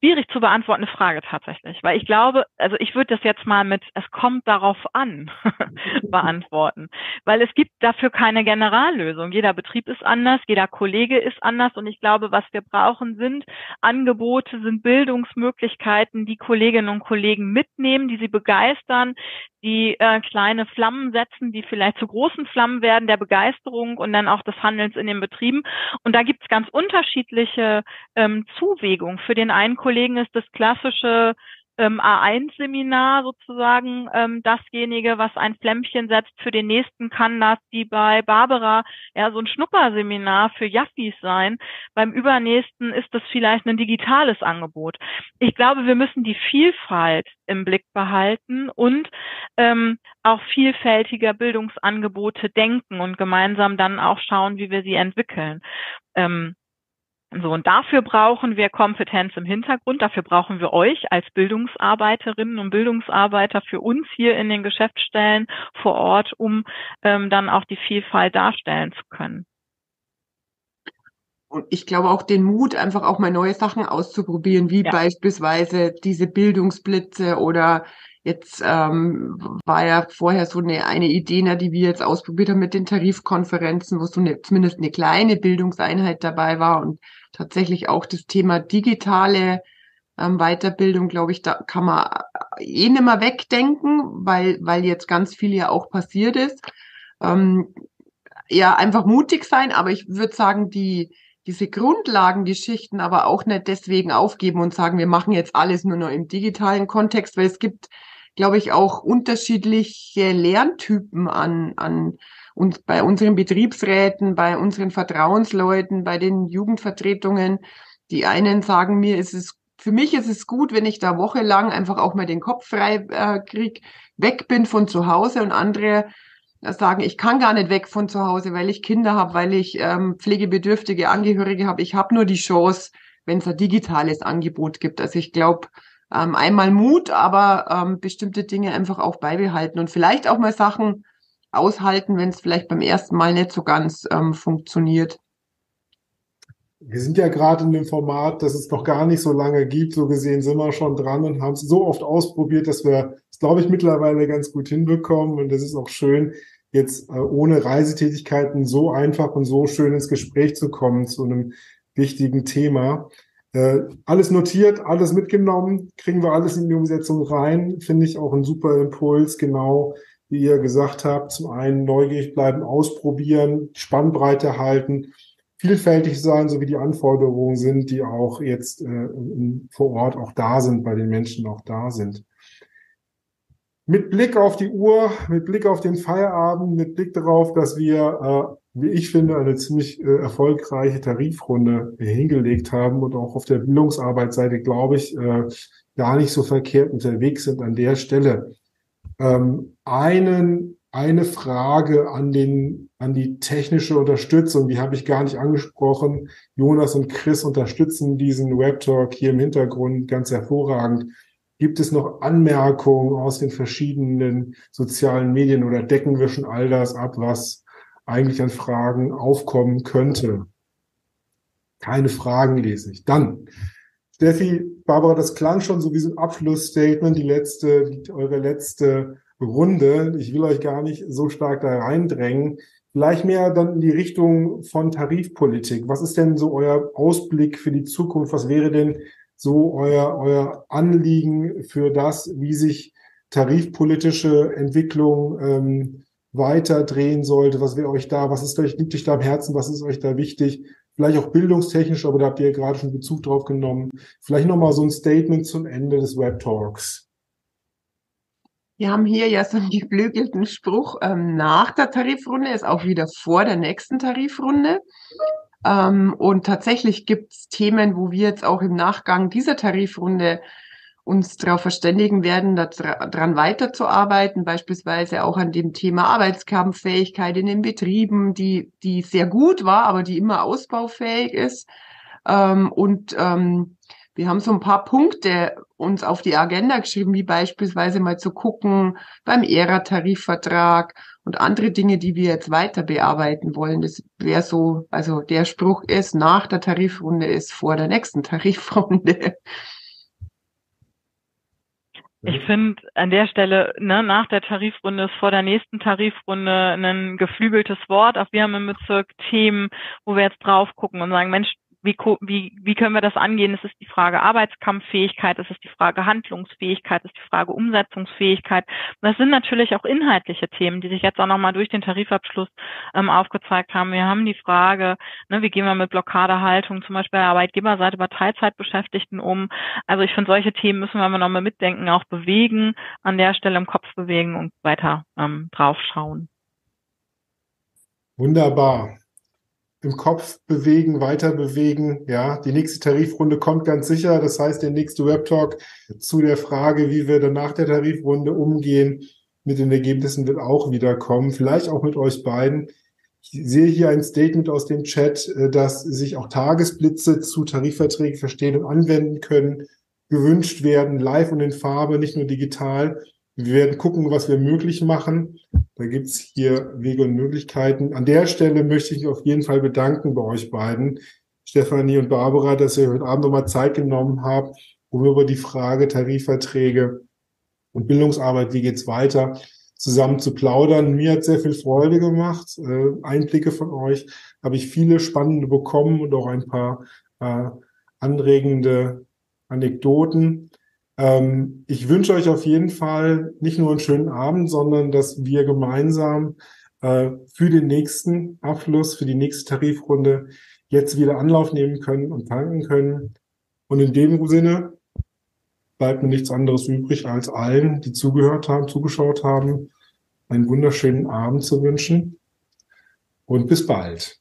schwierig zu beantwortende Frage tatsächlich, weil ich glaube, also ich würde das jetzt mal mit es kommt darauf an beantworten, weil es gibt dafür keine Generallösung. Jeder Betrieb ist anders, jeder Kollege ist anders und ich glaube, was wir brauchen sind Angebote, sind Bildungsmöglichkeiten, die Kolleginnen und Kollegen mitnehmen, die sie begeistern, die äh, kleine Flammen setzen, die vielleicht zu großen Flammen werden der Begeisterung und dann auch des Handelns in den Betrieben. Und da gibt es ganz unterschiedliche ähm, Zuwägungen. Für den einen Kollegen ist das klassische ähm, A1-Seminar sozusagen ähm, dasjenige, was ein Flämmchen setzt. Für den nächsten kann das bei Barbara ja so ein Schnupperseminar für Jaffis sein. Beim übernächsten ist das vielleicht ein digitales Angebot. Ich glaube, wir müssen die Vielfalt im Blick behalten und ähm, auch vielfältiger Bildungsangebote denken und gemeinsam dann auch schauen, wie wir sie entwickeln. Ähm, so, und dafür brauchen wir Kompetenz im Hintergrund, dafür brauchen wir euch als Bildungsarbeiterinnen und Bildungsarbeiter für uns hier in den Geschäftsstellen vor Ort, um ähm, dann auch die Vielfalt darstellen zu können. und ich glaube auch den Mut, einfach auch mal neue Sachen auszuprobieren, wie ja. beispielsweise diese Bildungsblitze oder jetzt ähm, war ja vorher so eine, eine Idee, na, die wir jetzt ausprobiert haben mit den Tarifkonferenzen, wo so eine, zumindest eine kleine Bildungseinheit dabei war und tatsächlich auch das Thema digitale ähm, Weiterbildung, glaube ich, da kann man eh nicht mehr wegdenken, weil, weil jetzt ganz viel ja auch passiert ist. Ähm, ja, einfach mutig sein, aber ich würde sagen, die, diese Grundlagengeschichten aber auch nicht deswegen aufgeben und sagen, wir machen jetzt alles nur noch im digitalen Kontext, weil es gibt, glaube ich, auch unterschiedliche Lerntypen an, an uns bei unseren Betriebsräten, bei unseren Vertrauensleuten, bei den Jugendvertretungen. Die einen sagen mir, es ist für mich ist es gut, wenn ich da wochenlang einfach auch mal den Kopf frei äh, krieg, weg bin von zu Hause und andere sagen, ich kann gar nicht weg von zu Hause, weil ich Kinder habe, weil ich ähm, pflegebedürftige Angehörige habe. Ich habe nur die Chance, wenn es ein digitales Angebot gibt. Also ich glaube, ähm, einmal Mut, aber ähm, bestimmte Dinge einfach auch beibehalten und vielleicht auch mal Sachen aushalten, wenn es vielleicht beim ersten Mal nicht so ganz ähm, funktioniert. Wir sind ja gerade in dem Format, das es noch gar nicht so lange gibt. So gesehen sind wir schon dran und haben es so oft ausprobiert, dass wir es, glaube ich, mittlerweile ganz gut hinbekommen. Und das ist auch schön, jetzt äh, ohne Reisetätigkeiten so einfach und so schön ins Gespräch zu kommen zu einem wichtigen Thema. Äh, alles notiert, alles mitgenommen, kriegen wir alles in die Umsetzung rein. Finde ich auch ein super Impuls, genau wie ihr gesagt habt. Zum einen neugierig bleiben, ausprobieren, Spannbreite halten, vielfältig sein, so wie die Anforderungen sind, die auch jetzt äh, vor Ort auch da sind, bei den Menschen auch da sind mit Blick auf die Uhr, mit Blick auf den Feierabend, mit Blick darauf, dass wir, äh, wie ich finde, eine ziemlich äh, erfolgreiche Tarifrunde hingelegt haben und auch auf der Bildungsarbeitsseite, glaube ich, äh, gar nicht so verkehrt unterwegs sind an der Stelle. Ähm, einen, eine Frage an den, an die technische Unterstützung, die habe ich gar nicht angesprochen. Jonas und Chris unterstützen diesen Webtalk hier im Hintergrund ganz hervorragend. Gibt es noch Anmerkungen aus den verschiedenen sozialen Medien oder decken wir schon all das ab, was eigentlich an Fragen aufkommen könnte? Keine Fragen lese ich. Dann, Steffi, Barbara, das klang schon so wie so ein Abschlussstatement, die letzte, die, eure letzte Runde. Ich will euch gar nicht so stark da reindrängen. Vielleicht mehr dann in die Richtung von Tarifpolitik. Was ist denn so euer Ausblick für die Zukunft? Was wäre denn so euer, euer Anliegen für das, wie sich tarifpolitische Entwicklung ähm, weiter drehen sollte? Was wäre euch da, was ist euch, liegt euch da am Herzen, was ist euch da wichtig? Vielleicht auch bildungstechnisch, aber da habt ihr ja gerade schon Bezug drauf genommen. Vielleicht nochmal so ein Statement zum Ende des Web Talks. Wir haben hier ja so einen geflügelten Spruch, ähm, nach der Tarifrunde ist auch wieder vor der nächsten Tarifrunde. Ähm, und tatsächlich gibt es Themen, wo wir jetzt auch im Nachgang dieser Tarifrunde uns darauf verständigen werden, daran weiterzuarbeiten, beispielsweise auch an dem Thema Arbeitskampffähigkeit in den Betrieben, die, die sehr gut war, aber die immer ausbaufähig ist. Ähm, und ähm, wir haben so ein paar Punkte uns auf die Agenda geschrieben, wie beispielsweise mal zu gucken beim ERA-Tarifvertrag und andere Dinge, die wir jetzt weiter bearbeiten wollen. Das wäre so, also der Spruch ist, nach der Tarifrunde ist vor der nächsten Tarifrunde. Ich finde an der Stelle, ne, nach der Tarifrunde ist vor der nächsten Tarifrunde ein geflügeltes Wort. Auch wir haben im Bezirk Themen, wo wir jetzt drauf gucken und sagen, Mensch, wie, wie, wie können wir das angehen? Es ist die Frage Arbeitskampffähigkeit, es ist die Frage Handlungsfähigkeit, es ist die Frage Umsetzungsfähigkeit. Und das sind natürlich auch inhaltliche Themen, die sich jetzt auch nochmal durch den Tarifabschluss ähm, aufgezeigt haben. Wir haben die Frage, ne, wie gehen wir mit Blockadehaltung zum Beispiel Arbeitgeberseite bei Teilzeitbeschäftigten um? Also ich finde, solche Themen müssen wir nochmal mitdenken, auch bewegen, an der Stelle im Kopf bewegen und weiter ähm, draufschauen. Wunderbar im Kopf bewegen, weiter bewegen. Ja, die nächste Tarifrunde kommt ganz sicher. Das heißt, der nächste Webtalk zu der Frage, wie wir dann nach der Tarifrunde umgehen, mit den Ergebnissen wird auch wieder kommen. Vielleicht auch mit euch beiden. Ich sehe hier ein Statement aus dem Chat, äh, dass sich auch Tagesblitze zu Tarifverträgen verstehen und anwenden können, gewünscht werden, live und in Farbe, nicht nur digital. Wir werden gucken, was wir möglich machen. Da gibt's hier Wege und Möglichkeiten. An der Stelle möchte ich mich auf jeden Fall bedanken bei euch beiden. Stefanie und Barbara, dass ihr heute Abend nochmal Zeit genommen habt, um über die Frage Tarifverträge und Bildungsarbeit, wie geht's weiter, zusammen zu plaudern. Mir hat sehr viel Freude gemacht. Äh, Einblicke von euch habe ich viele spannende bekommen und auch ein paar äh, anregende Anekdoten. Ähm, ich wünsche euch auf jeden Fall nicht nur einen schönen Abend, sondern dass wir gemeinsam äh, für den nächsten Abschluss, für die nächste Tarifrunde jetzt wieder Anlauf nehmen können und tanken können. Und in dem Sinne bleibt mir nichts anderes übrig, als allen, die zugehört haben, zugeschaut haben, einen wunderschönen Abend zu wünschen. Und bis bald.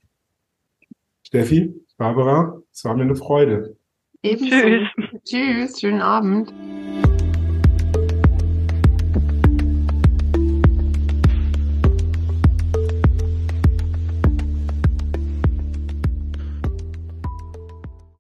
Steffi, Barbara, es war mir eine Freude. Ebenso. Tschüss. Tschüss, schönen Abend.